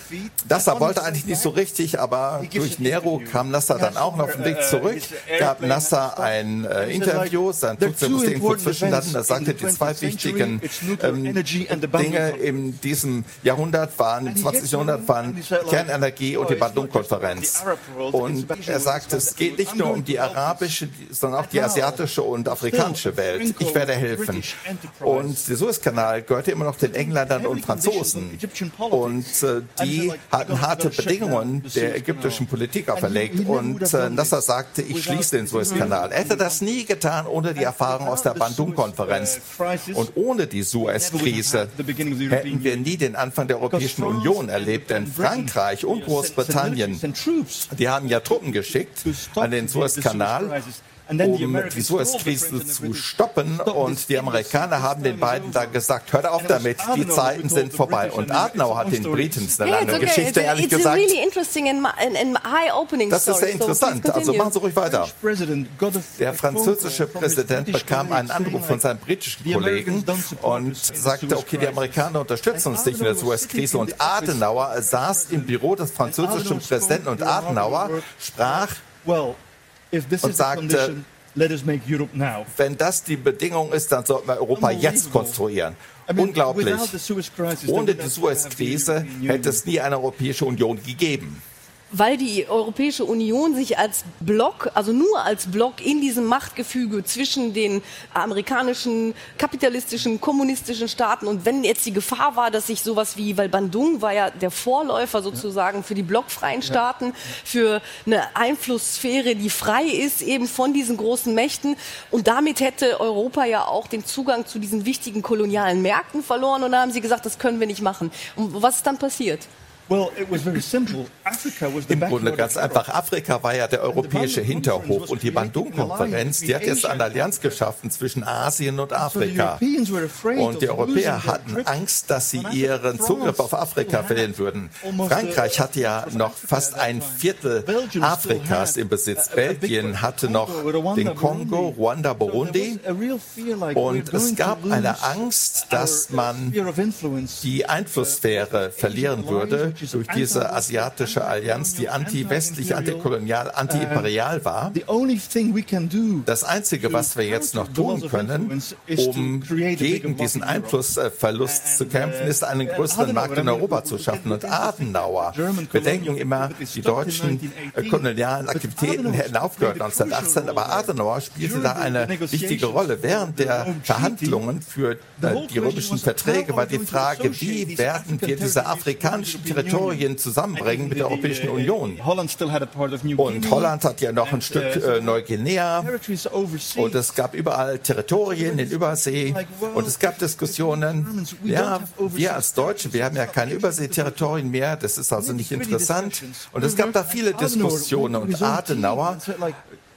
Nasser wollte eigentlich nicht so richtig, aber durch Nehru kam Nasser dann auch noch auf den Weg uh, zurück, gab Nasser ein äh, Interview, sein Flugzeug musste irgendwo zwischenlanden. Er sagte, die zwei wichtigen ähm, Dinge in diesem Jahrhundert waren, im 20. Jahrhundert waren Kernenergie und die Bandung-Konferenz. Und er sagte, es geht nicht nur um die arabische, sondern auch die asiatische und und afrikanische Welt. Ich werde helfen. Und der Suezkanal gehörte immer noch den Engländern und Franzosen. Und äh, die hatten harte Bedingungen der ägyptischen Politik auferlegt. Und äh, Nasser sagte, ich schließe den Suezkanal. Er hätte das nie getan ohne die Erfahrung aus der Bandung-Konferenz. Und ohne die Suez-Krise hätten wir nie den Anfang der Europäischen Union erlebt. Denn Frankreich und Großbritannien, die haben ja Truppen geschickt an den Suezkanal um die Suezkrise zu stoppen. Und die Amerikaner haben den beiden dann gesagt, hört auf damit, die Zeiten sind vorbei. Und Adenauer hat den Briten eine lange okay. Geschichte, ehrlich it's gesagt. Really das ist sehr interessant. Also machen Sie ruhig weiter. Der französische Präsident bekam einen Anruf von seinem britischen Kollegen und sagte, okay, die Amerikaner unterstützen uns nicht in der Suezkrise. Und Adenauer saß im Büro des französischen Präsidenten und Adenauer sprach und sagte, wenn das die Bedingung ist, dann sollten wir Europa jetzt konstruieren. Unglaublich. Ohne die Suez-Krise hätte es nie eine Europäische Union gegeben weil die Europäische Union sich als Block, also nur als Block in diesem Machtgefüge zwischen den amerikanischen, kapitalistischen, kommunistischen Staaten und wenn jetzt die Gefahr war, dass sich sowas wie, weil Bandung war ja der Vorläufer sozusagen für die blockfreien Staaten, für eine Einflusssphäre, die frei ist eben von diesen großen Mächten und damit hätte Europa ja auch den Zugang zu diesen wichtigen kolonialen Märkten verloren und da haben sie gesagt, das können wir nicht machen. Und was ist dann passiert? Im Grunde ganz einfach. Afrika war ja der europäische Hinterhof und die Bandung-Konferenz, die hat jetzt eine Allianz geschaffen zwischen Asien und Afrika. Und die Europäer hatten Angst, dass sie ihren Zugriff auf Afrika verlieren würden. Frankreich hatte ja noch fast ein Viertel Afrikas im Besitz. Belgien hatte noch den Kongo, Ruanda, Burundi. Und es gab eine Angst, dass man die Einflusssphäre verlieren würde durch diese asiatische Allianz, die anti-westlich, antikolonial, anti-imperial war. Das Einzige, was wir jetzt noch tun können, um gegen diesen Einflussverlust zu kämpfen, ist einen größeren Markt in Europa zu schaffen. Und Adenauer, wir denken immer, die deutschen kolonialen Aktivitäten hätten aufgehört 1918, aber Adenauer spielte da eine wichtige Rolle. Während der Verhandlungen für die römischen Verträge war die Frage, wie werden wir diese afrikanischen Territorien Territorien zusammenbringen mit der Europäischen Union. Und Holland hat ja noch ein Stück äh, Neuguinea. und es gab überall Territorien in Übersee. Und es gab Diskussionen, ja, wir als Deutsche, wir haben ja keine Überseeterritorien mehr, das ist also nicht interessant. Und es gab da viele Diskussionen. und Adenauer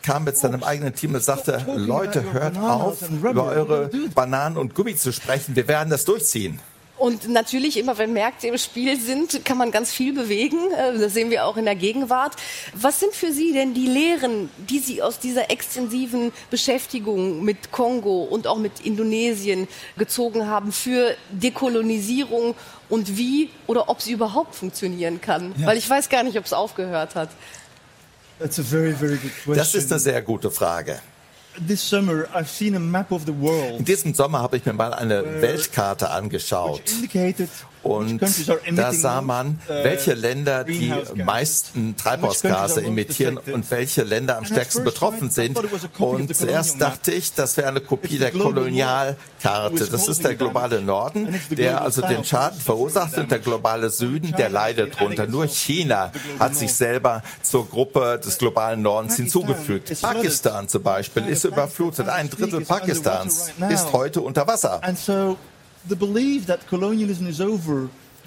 kam mit seinem eigenen Team und sagte, Leute, hört auf, über eure Bananen und Gummi zu sprechen, wir werden das durchziehen. Und natürlich, immer wenn Märkte im Spiel sind, kann man ganz viel bewegen. Äh, das sehen wir auch in der Gegenwart. Was sind für Sie denn die Lehren, die Sie aus dieser extensiven Beschäftigung mit Kongo und auch mit Indonesien gezogen haben für Dekolonisierung und wie oder ob sie überhaupt funktionieren kann? Ja. Weil ich weiß gar nicht, ob es aufgehört hat. Das ist eine sehr gute Frage. In diesem Sommer habe ich mir mal eine Weltkarte angeschaut. Und da sah man, uh, welche Länder die meisten Treibhausgase emittieren und welche Länder am stärksten betroffen sind. Und zuerst dachte ich, das wäre eine Kopie der Kolonialkarte. Das ist der globale Norden, der also den Schaden verursacht und der globale Süden, der leidet drunter. Nur China hat sich selber zur Gruppe des globalen Nordens hinzugefügt. Pakistan zum Beispiel ist überflutet. Ein Drittel Pakistans ist heute unter Wasser.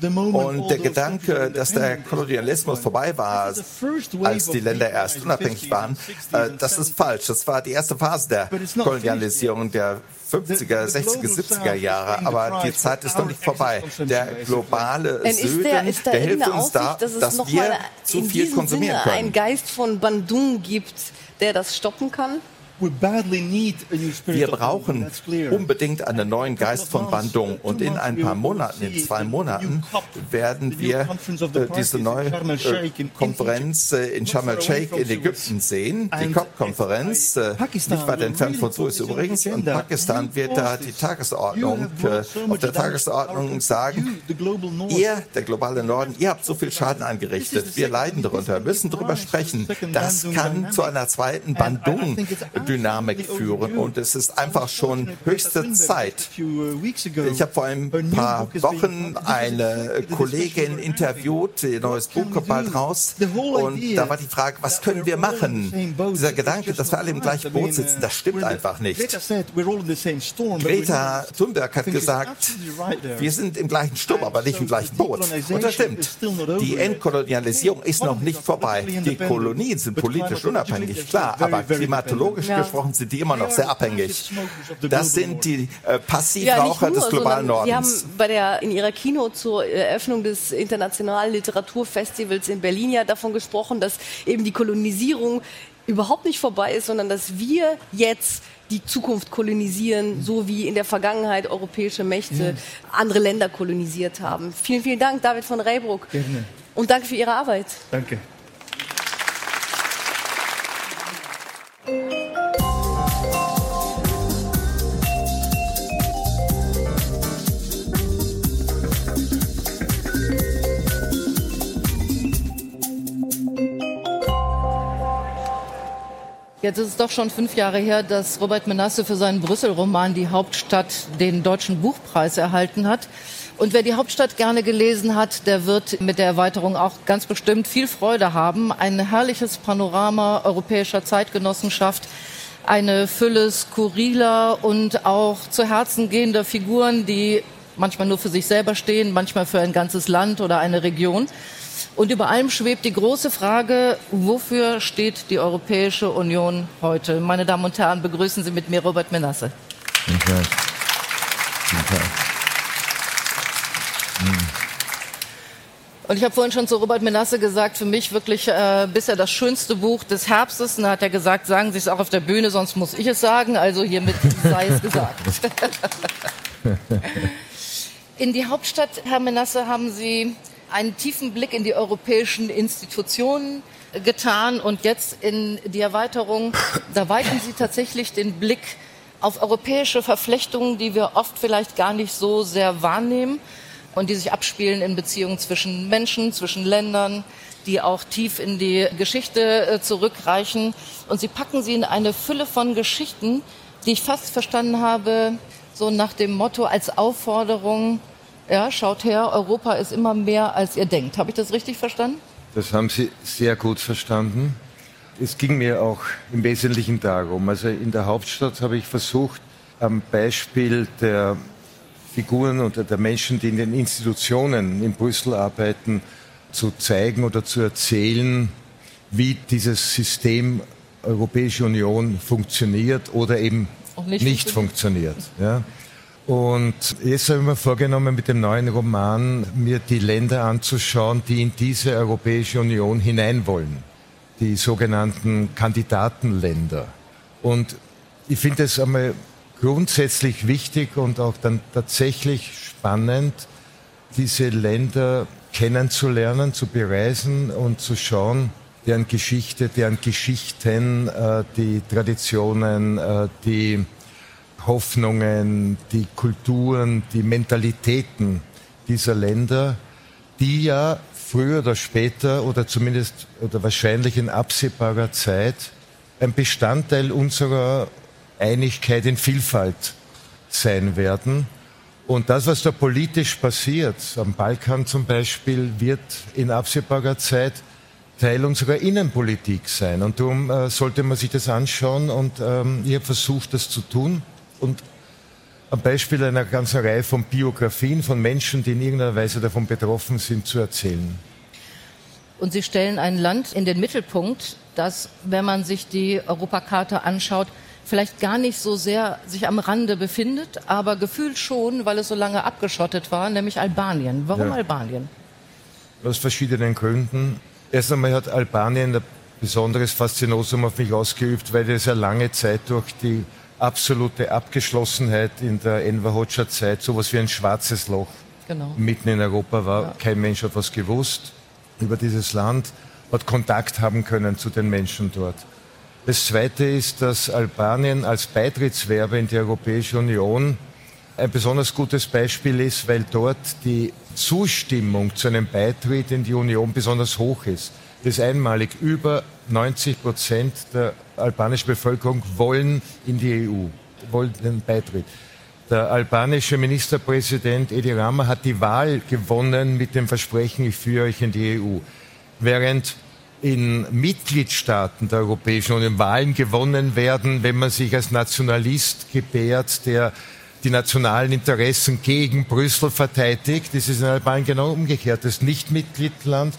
Und der Gedanke, dass der Kolonialismus vorbei war, als die Länder erst unabhängig waren, äh, das ist falsch. Das war die erste Phase der Kolonialisierung der 50er, 60er, 70er Jahre, aber die Zeit ist noch nicht vorbei. Der globale Süden, der, der hilft uns da, dass, wir zu viel konsumieren können. einen Geist von Bandung gibt, der das stoppen kann? Wir brauchen unbedingt einen neuen Geist von Bandung. Und in ein paar Monaten, in zwei Monaten, werden wir äh, diese neue äh, Konferenz äh, in Sharm el-Sheikh in Ägypten sehen, die COP-Konferenz, nicht weit entfernt von Suez übrigens. Und Pakistan wird da die Tagesordnung, auf der Tagesordnung sagen, ihr, der globale Norden, ihr habt so viel Schaden angerichtet. Wir leiden darunter. Wir müssen darüber sprechen. Das kann zu einer zweiten Bandung Dynamik führen und es ist einfach schon höchste Zeit. Ich habe vor ein paar Wochen eine Kollegin interviewt, ihr neues Buch kommt bald raus und da war die Frage, was können wir machen? Dieser Gedanke, dass wir alle im gleichen Boot sitzen, das stimmt einfach nicht. Greta Thunberg hat gesagt, wir sind im gleichen Sturm, aber nicht im gleichen Boot. Und das stimmt. Die Entkolonialisierung ist noch nicht vorbei. Die Kolonien sind politisch unabhängig, klar, aber klimatologisch. Gesprochen sind die immer noch sehr abhängig. Das sind die äh, Passivraucher ja, des globalen Nordens. Sie haben bei der, in Ihrer Kino zur Eröffnung des Internationalen Literaturfestivals in Berlin ja davon gesprochen, dass eben die Kolonisierung überhaupt nicht vorbei ist, sondern dass wir jetzt die Zukunft kolonisieren, so wie in der Vergangenheit europäische Mächte ja. andere Länder kolonisiert haben. Vielen, vielen Dank, David von Reybruck. Gerne. Und danke für Ihre Arbeit. Danke. Jetzt ist es doch schon fünf Jahre her, dass Robert Menasse für seinen Brüssel-Roman Die Hauptstadt den Deutschen Buchpreis erhalten hat. Und wer die Hauptstadt gerne gelesen hat, der wird mit der Erweiterung auch ganz bestimmt viel Freude haben. Ein herrliches Panorama europäischer Zeitgenossenschaft, eine Fülle skurriler und auch zu Herzen gehender Figuren, die manchmal nur für sich selber stehen, manchmal für ein ganzes Land oder eine Region. Und über allem schwebt die große Frage, wofür steht die Europäische Union heute? Meine Damen und Herren, begrüßen Sie mit mir Robert Menasse. Guten Tag. Guten Tag. Und ich habe vorhin schon zu Robert Menasse gesagt, für mich wirklich äh, bisher das schönste Buch des Herbstes. Und da hat er gesagt, sagen Sie es auch auf der Bühne, sonst muss ich es sagen. Also hiermit sei es gesagt. <laughs> In die Hauptstadt, Herr Menasse, haben Sie einen tiefen Blick in die europäischen Institutionen getan und jetzt in die Erweiterung, da weiten Sie tatsächlich den Blick auf europäische Verflechtungen, die wir oft vielleicht gar nicht so sehr wahrnehmen und die sich abspielen in Beziehungen zwischen Menschen, zwischen Ländern, die auch tief in die Geschichte äh, zurückreichen. Und Sie packen sie in eine Fülle von Geschichten, die ich fast verstanden habe, so nach dem Motto als Aufforderung, ja, schaut her, Europa ist immer mehr, als ihr denkt. Habe ich das richtig verstanden? Das haben Sie sehr gut verstanden. Es ging mir auch im Wesentlichen darum. Also in der Hauptstadt habe ich versucht, am Beispiel der Figuren oder der Menschen, die in den Institutionen in Brüssel arbeiten, zu zeigen oder zu erzählen, wie dieses System Europäische Union funktioniert oder eben nicht, nicht funktioniert. Ja. Und jetzt habe ich mir vorgenommen, mit dem neuen Roman mir die Länder anzuschauen, die in diese Europäische Union hinein wollen. Die sogenannten Kandidatenländer. Und ich finde es einmal grundsätzlich wichtig und auch dann tatsächlich spannend, diese Länder kennenzulernen, zu bereisen und zu schauen, deren Geschichte, deren Geschichten, äh, die Traditionen, äh, die Hoffnungen, die Kulturen, die Mentalitäten dieser Länder, die ja früher oder später oder zumindest oder wahrscheinlich in absehbarer Zeit ein Bestandteil unserer Einigkeit in Vielfalt sein werden. Und das, was da politisch passiert, am Balkan zum Beispiel, wird in absehbarer Zeit Teil unserer Innenpolitik sein. Und darum äh, sollte man sich das anschauen. Und ähm, ich habe versucht, das zu tun und am Beispiel einer ganzen Reihe von Biografien von Menschen, die in irgendeiner Weise davon betroffen sind, zu erzählen. Und Sie stellen ein Land in den Mittelpunkt, das, wenn man sich die Europakarte anschaut, vielleicht gar nicht so sehr sich am Rande befindet, aber gefühlt schon, weil es so lange abgeschottet war, nämlich Albanien. Warum ja. Albanien? Aus verschiedenen Gründen. Erst einmal hat Albanien ein besonderes Faszinosum auf mich ausgeübt, weil es ja lange Zeit durch die absolute Abgeschlossenheit in der Enver Hoxha-Zeit, sowas wie ein schwarzes Loch genau. mitten in Europa war. Ja. Kein Mensch hat was gewusst über dieses Land, hat Kontakt haben können zu den Menschen dort. Das Zweite ist, dass Albanien als Beitrittswerbe in die Europäische Union ein besonders gutes Beispiel ist, weil dort die Zustimmung zu einem Beitritt in die Union besonders hoch ist. Das ist einmalig. Über 90 Prozent der albanische Bevölkerung wollen in die EU, wollen den Beitritt. Der albanische Ministerpräsident Edi Rama hat die Wahl gewonnen mit dem Versprechen, ich führe euch in die EU. Während in Mitgliedstaaten der Europäischen Union Wahlen gewonnen werden, wenn man sich als Nationalist gebärt, der die nationalen Interessen gegen Brüssel verteidigt. Das ist in Albanien genau umgekehrt. Das Nichtmitgliedland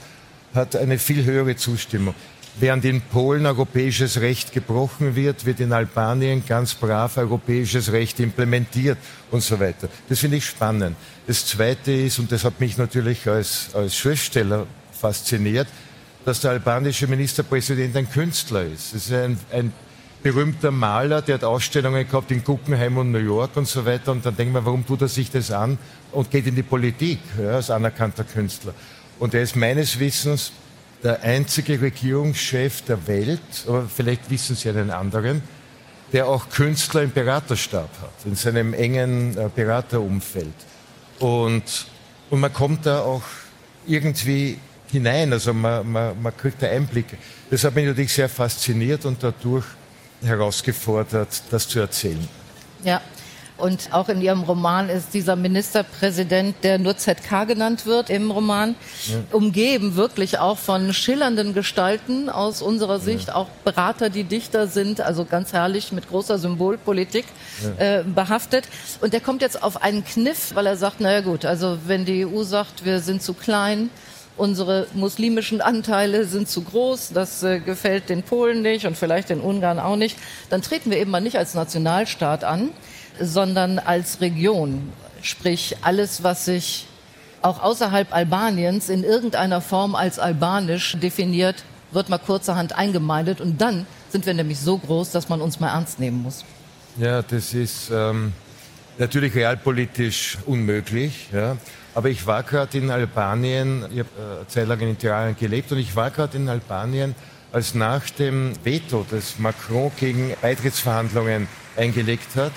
hat eine viel höhere Zustimmung. Während in Polen europäisches Recht gebrochen wird, wird in Albanien ganz brav europäisches Recht implementiert und so weiter. Das finde ich spannend. Das Zweite ist, und das hat mich natürlich als, als Schriftsteller fasziniert, dass der albanische Ministerpräsident ein Künstler ist. Es ist ein, ein berühmter Maler, der hat Ausstellungen gehabt in Guggenheim und New York und so weiter. Und dann denkt man, warum tut er sich das an und geht in die Politik ja, als anerkannter Künstler. Und er ist meines Wissens der einzige Regierungschef der Welt, aber vielleicht wissen Sie einen anderen, der auch Künstler im Beraterstab hat, in seinem engen äh, Beraterumfeld. Und, und man kommt da auch irgendwie hinein. Also man, man, man kriegt da Einblicke. Das hat mich natürlich sehr fasziniert und dadurch herausgefordert, das zu erzählen. Ja. Und auch in Ihrem Roman ist dieser Ministerpräsident, der nur ZK genannt wird im Roman, ja. umgeben wirklich auch von schillernden Gestalten aus unserer Sicht, ja. auch Berater, die Dichter sind, also ganz herrlich mit großer Symbolpolitik ja. äh, behaftet. Und der kommt jetzt auf einen Kniff, weil er sagt, naja gut, also wenn die EU sagt, wir sind zu klein, Unsere muslimischen Anteile sind zu groß, das äh, gefällt den Polen nicht und vielleicht den Ungarn auch nicht. Dann treten wir eben mal nicht als Nationalstaat an, sondern als Region. Sprich, alles, was sich auch außerhalb Albaniens in irgendeiner Form als albanisch definiert, wird mal kurzerhand eingemeindet. Und dann sind wir nämlich so groß, dass man uns mal ernst nehmen muss. Ja, das ist ähm, natürlich realpolitisch unmöglich. Ja. Aber ich war gerade in Albanien, ich habe äh, Zeit lang in Italien gelebt und ich war gerade in Albanien, als nach dem Veto, das Macron gegen Beitrittsverhandlungen eingelegt hat,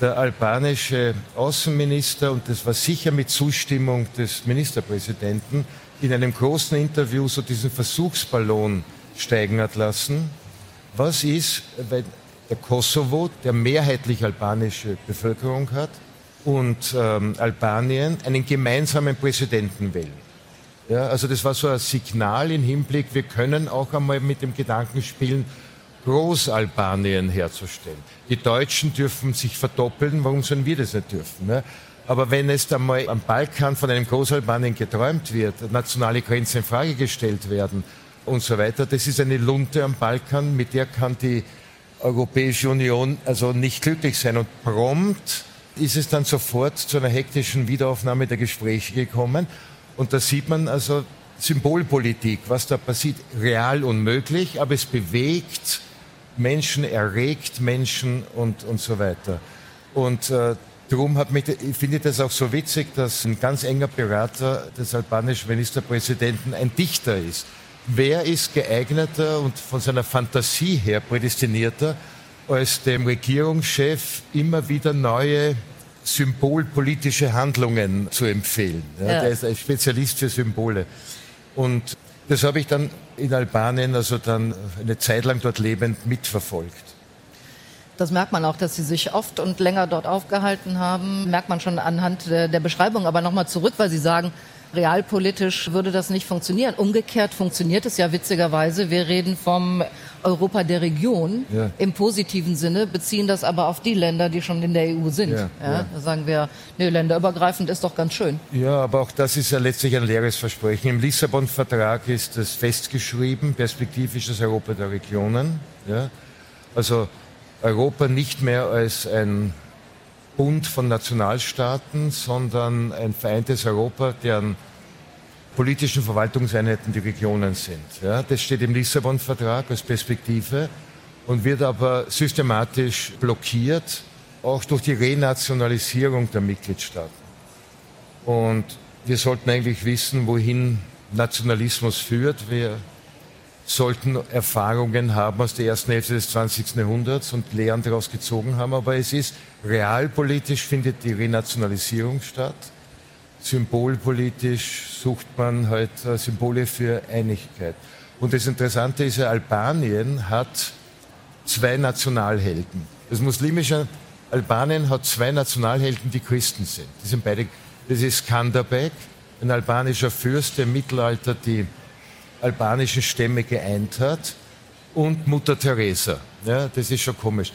der albanische Außenminister, und das war sicher mit Zustimmung des Ministerpräsidenten, in einem großen Interview so diesen Versuchsballon steigen hat lassen. Was ist, wenn der Kosovo, der mehrheitlich albanische Bevölkerung hat, und ähm, Albanien einen gemeinsamen Präsidenten wählen. Ja, also das war so ein Signal im Hinblick, wir können auch einmal mit dem Gedanken spielen, Großalbanien herzustellen. Die Deutschen dürfen sich verdoppeln, warum sollen wir das nicht dürfen? Ne? Aber wenn es dann mal am Balkan von einem Großalbanien geträumt wird, nationale Grenzen in Frage gestellt werden und so weiter, das ist eine Lunte am Balkan, mit der kann die Europäische Union also nicht glücklich sein. Und prompt ist es dann sofort zu einer hektischen Wiederaufnahme der Gespräche gekommen. Und da sieht man also Symbolpolitik, was da passiert, real unmöglich, aber es bewegt Menschen, erregt Menschen und, und so weiter. Und äh, darum hat mich, ich finde das auch so witzig, dass ein ganz enger Berater des albanischen Ministerpräsidenten ein Dichter ist. Wer ist geeigneter und von seiner Fantasie her prädestinierter, als dem Regierungschef immer wieder neue symbolpolitische Handlungen zu empfehlen. Ja, ja. Der ist ein Spezialist für Symbole. Und das habe ich dann in Albanien, also dann eine Zeit lang dort lebend mitverfolgt. Das merkt man auch, dass Sie sich oft und länger dort aufgehalten haben. Merkt man schon anhand der, Beschreibung. Aber nochmal zurück, weil Sie sagen, realpolitisch würde das nicht funktionieren. Umgekehrt funktioniert es ja witzigerweise. Wir reden vom Europa der Region ja. im positiven Sinne, beziehen das aber auf die Länder, die schon in der EU sind. Ja, ja. Da sagen wir, nee, länderübergreifend ist doch ganz schön. Ja, aber auch das ist ja letztlich ein leeres Versprechen. Im Lissabon-Vertrag ist es festgeschrieben, perspektivisches Europa der Regionen. Also Europa nicht mehr als ein Bund von Nationalstaaten, sondern ein vereintes Europa, deren politischen Verwaltungseinheiten die Regionen sind. Ja, das steht im Lissabon-Vertrag als Perspektive und wird aber systematisch blockiert, auch durch die Renationalisierung der Mitgliedstaaten. Und wir sollten eigentlich wissen, wohin Nationalismus führt. Wir sollten Erfahrungen haben aus der ersten Hälfte des 20. Jahrhunderts und Lehren daraus gezogen haben. Aber es ist realpolitisch findet die Renationalisierung statt. Symbolpolitisch sucht man halt Symbole für Einigkeit. Und das Interessante ist ja, Albanien hat zwei Nationalhelden. Das muslimische Albanien hat zwei Nationalhelden, die Christen sind. Die sind beide, das ist Skanderbeg, ein albanischer Fürst, der im Mittelalter die albanischen Stämme geeint hat, und Mutter Teresa. Ja, das ist schon komisch.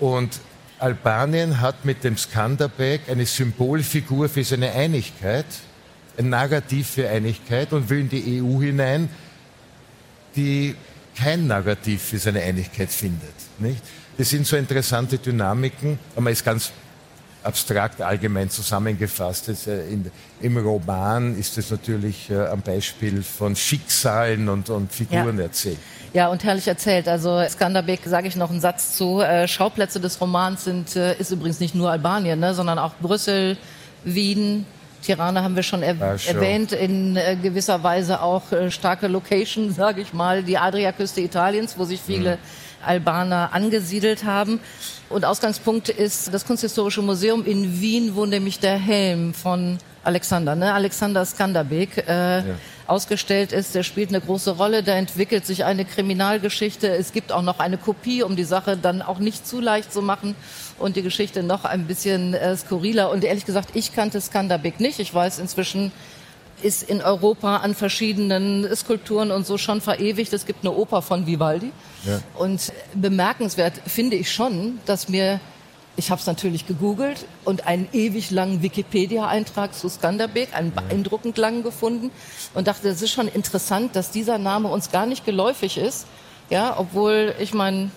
Und Albanien hat mit dem Skanderbeg eine Symbolfigur für seine Einigkeit, ein Narrativ für Einigkeit und will in die EU hinein, die kein Narrativ für seine Einigkeit findet. Nicht? Das sind so interessante Dynamiken, aber man ist ganz abstrakt allgemein zusammengefasst. Das, äh, in, Im Roman ist es natürlich äh, am Beispiel von Schicksalen und, und Figuren ja. erzählt. Ja, und herrlich erzählt. Also Skanderbeg sage ich noch einen Satz zu. Äh, Schauplätze des Romans sind, äh, ist übrigens nicht nur Albanien, ne, sondern auch Brüssel, Wien, Tirana haben wir schon er ja, erwähnt, in äh, gewisser Weise auch äh, starke Location, sage ich mal, die Adriaküste Italiens, wo sich viele mhm. Albaner angesiedelt haben. Und Ausgangspunkt ist das Kunsthistorische Museum in Wien, wo nämlich der Helm von Alexander, ne? Alexander Skanderbeg, äh, ja ausgestellt ist. Der spielt eine große Rolle. Da entwickelt sich eine Kriminalgeschichte. Es gibt auch noch eine Kopie, um die Sache dann auch nicht zu leicht zu machen und die Geschichte noch ein bisschen äh, skurriler. Und ehrlich gesagt, ich kannte Skanderbeg nicht. Ich weiß inzwischen, ist in Europa an verschiedenen Skulpturen und so schon verewigt. Es gibt eine Oper von Vivaldi. Ja. Und bemerkenswert finde ich schon, dass mir ich habe es natürlich gegoogelt und einen ewig langen Wikipedia-Eintrag zu Skanderbeg, einen beeindruckend langen gefunden und dachte, es ist schon interessant, dass dieser Name uns gar nicht geläufig ist. Ja, obwohl ich meine,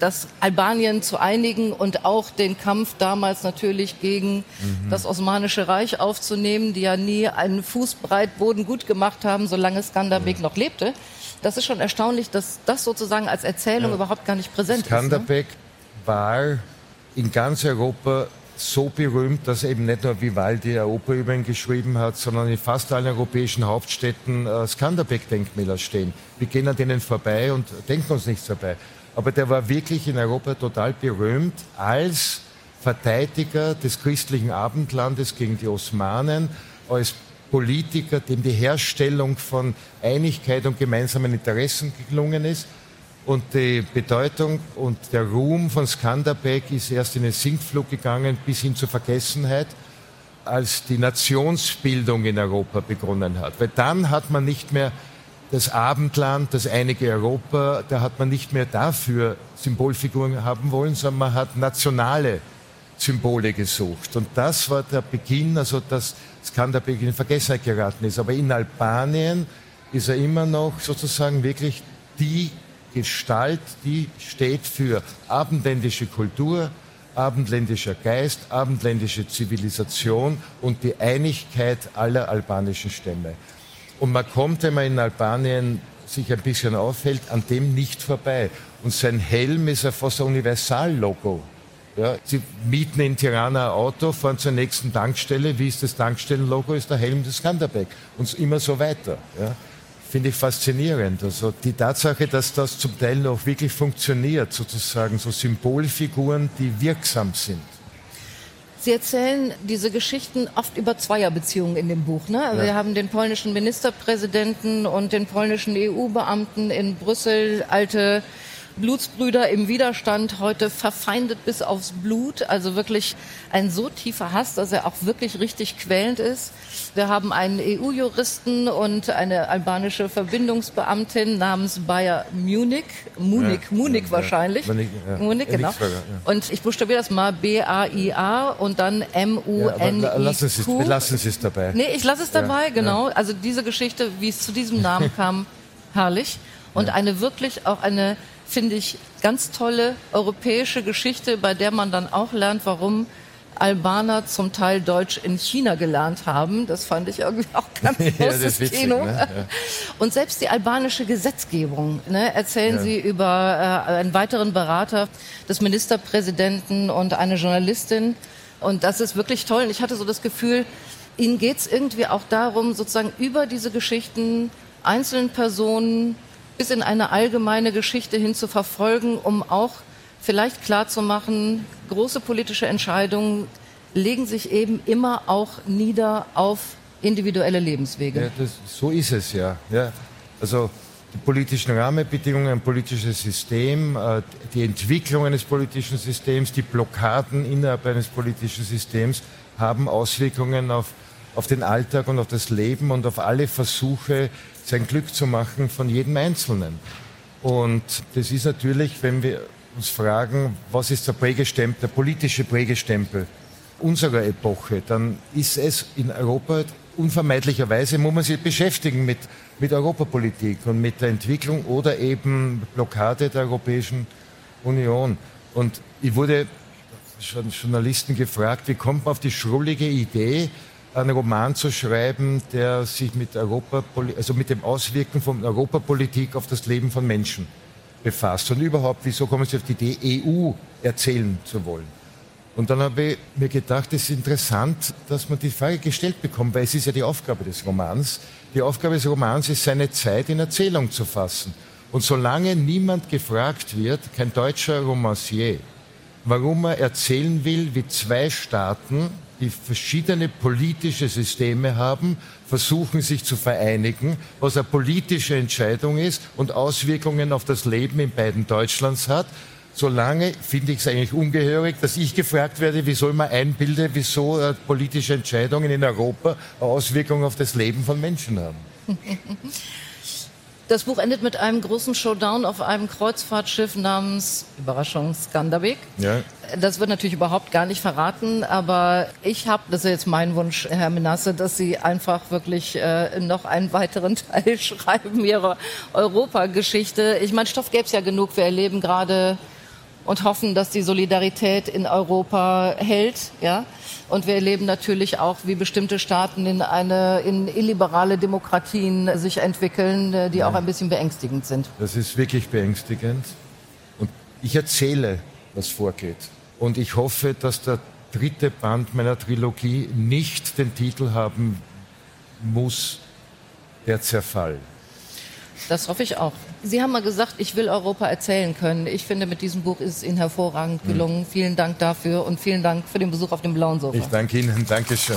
das Albanien zu einigen und auch den Kampf damals natürlich gegen mhm. das Osmanische Reich aufzunehmen, die ja nie einen Fußbreit Boden gut gemacht haben, solange Skanderbeg ja. noch lebte. Das ist schon erstaunlich, dass das sozusagen als Erzählung ja. überhaupt gar nicht präsent Skanderbeg ist. Skanderbeg ne? war in ganz Europa so berühmt, dass eben nicht nur Vivaldi eine Oper über ihn geschrieben hat, sondern in fast allen europäischen Hauptstädten äh, Skanderbeg-Denkmäler stehen. Wir gehen an denen vorbei und denken uns nichts dabei. Aber der war wirklich in Europa total berühmt als Verteidiger des christlichen Abendlandes gegen die Osmanen, als Politiker, dem die Herstellung von Einigkeit und gemeinsamen Interessen gelungen ist und die Bedeutung und der Ruhm von Skanderbeg ist erst in den Sinkflug gegangen bis hin zur Vergessenheit, als die Nationsbildung in Europa begonnen hat. Weil dann hat man nicht mehr das Abendland, das einige Europa, da hat man nicht mehr dafür Symbolfiguren haben wollen, sondern man hat nationale Symbole gesucht. Und das war der Beginn, also dass Skanderbeg in Vergessenheit geraten ist. Aber in Albanien ist er immer noch sozusagen wirklich die Gestalt, die steht für abendländische Kultur, abendländischer Geist, abendländische Zivilisation und die Einigkeit aller albanischen Stämme. Und man kommt, wenn man in Albanien sich ein bisschen aufhält, an dem nicht vorbei. Und sein Helm ist ja fast ein Universallogo. Ja, Sie mieten in Tirana ein Auto, fahren zur nächsten Tankstelle. Wie ist das Tankstellenlogo? Ist der Helm des Skanderbeg. Und immer so weiter. Ja finde ich faszinierend. Also die Tatsache, dass das zum Teil noch wirklich funktioniert, sozusagen so Symbolfiguren, die wirksam sind. Sie erzählen diese Geschichten oft über Zweierbeziehungen in dem Buch. Ne? Also ja. Wir haben den polnischen Ministerpräsidenten und den polnischen EU-Beamten in Brüssel, alte Blutsbrüder im Widerstand, heute verfeindet bis aufs Blut. Also wirklich ein so tiefer Hass, dass er auch wirklich richtig quälend ist. Wir haben einen EU-Juristen und eine albanische Verbindungsbeamtin namens Bayer Munich. Munich, ja, Munich ja, wahrscheinlich. Ja. Munich, genau. Und ich buchstabiere das mal B-A-I-A und dann M-U-N-I-Q. Lassen Sie es, lassen Sie es dabei. Nee, ich lasse es dabei, genau. Also diese Geschichte, wie es zu diesem Namen <laughs> kam, herrlich. Und eine wirklich auch eine finde ich, ganz tolle europäische Geschichte, bei der man dann auch lernt, warum Albaner zum Teil Deutsch in China gelernt haben. Das fand ich irgendwie auch <laughs> ganz großes ja, witzig, Kino. Ne? Ja. Und selbst die albanische Gesetzgebung, ne, erzählen ja. Sie über äh, einen weiteren Berater des Ministerpräsidenten und eine Journalistin. Und das ist wirklich toll. Und ich hatte so das Gefühl, Ihnen geht es irgendwie auch darum, sozusagen über diese Geschichten einzelnen Personen bis in eine allgemeine Geschichte hin zu verfolgen, um auch vielleicht klarzumachen, große politische Entscheidungen legen sich eben immer auch nieder auf individuelle Lebenswege. Ja, das, so ist es ja. ja. Also die politischen Rahmenbedingungen, ein politisches System, äh, die Entwicklung eines politischen Systems, die Blockaden innerhalb eines politischen Systems haben Auswirkungen auf, auf den Alltag und auf das Leben und auf alle Versuche, sein Glück zu machen von jedem Einzelnen. Und das ist natürlich, wenn wir uns fragen, was ist der Prägestempel, der politische Prägestempel unserer Epoche, dann ist es in Europa unvermeidlicherweise, muss man sich beschäftigen mit, mit Europapolitik und mit der Entwicklung oder eben Blockade der Europäischen Union. Und ich wurde von Journalisten gefragt, wie kommt man auf die schrullige Idee, einen Roman zu schreiben, der sich mit Europa, also mit dem Auswirken von Europapolitik auf das Leben von Menschen befasst. Und überhaupt, wieso kommen Sie auf die Idee, EU erzählen zu wollen? Und dann habe ich mir gedacht, es ist interessant, dass man die Frage gestellt bekommt, weil es ist ja die Aufgabe des Romans. Die Aufgabe des Romans ist, seine Zeit in Erzählung zu fassen. Und solange niemand gefragt wird, kein deutscher Romancier, warum er erzählen will, wie zwei Staaten, die verschiedene politische Systeme haben, versuchen sich zu vereinigen, was eine politische Entscheidung ist und Auswirkungen auf das Leben in beiden Deutschlands hat, solange finde ich es eigentlich ungehörig, dass ich gefragt werde, wie soll man einbilden, wieso äh, politische Entscheidungen in Europa Auswirkungen auf das Leben von Menschen haben. <laughs> Das Buch endet mit einem großen Showdown auf einem Kreuzfahrtschiff namens Überraschung Skanderbeg. Ja. Das wird natürlich überhaupt gar nicht verraten, aber ich habe, das ist jetzt mein Wunsch, Herr Menasse, dass Sie einfach wirklich äh, noch einen weiteren <laughs> Teil schreiben Ihrer Europageschichte. Ich meine, Stoff gäbe es ja genug. Wir erleben gerade und hoffen, dass die Solidarität in Europa hält. Ja? Und wir erleben natürlich auch, wie bestimmte Staaten in eine in illiberale Demokratien sich entwickeln, äh, die ja. auch ein bisschen beängstigend sind. Das ist wirklich beängstigend. Und ich erzähle, was vorgeht. Und ich hoffe, dass der dritte Band meiner Trilogie nicht den Titel haben muss, der Zerfall. Das hoffe ich auch. Sie haben mal gesagt, ich will Europa erzählen können. Ich finde, mit diesem Buch ist es Ihnen hervorragend gelungen. Mhm. Vielen Dank dafür und vielen Dank für den Besuch auf dem blauen Sofa. Ich danke Ihnen. Dankeschön.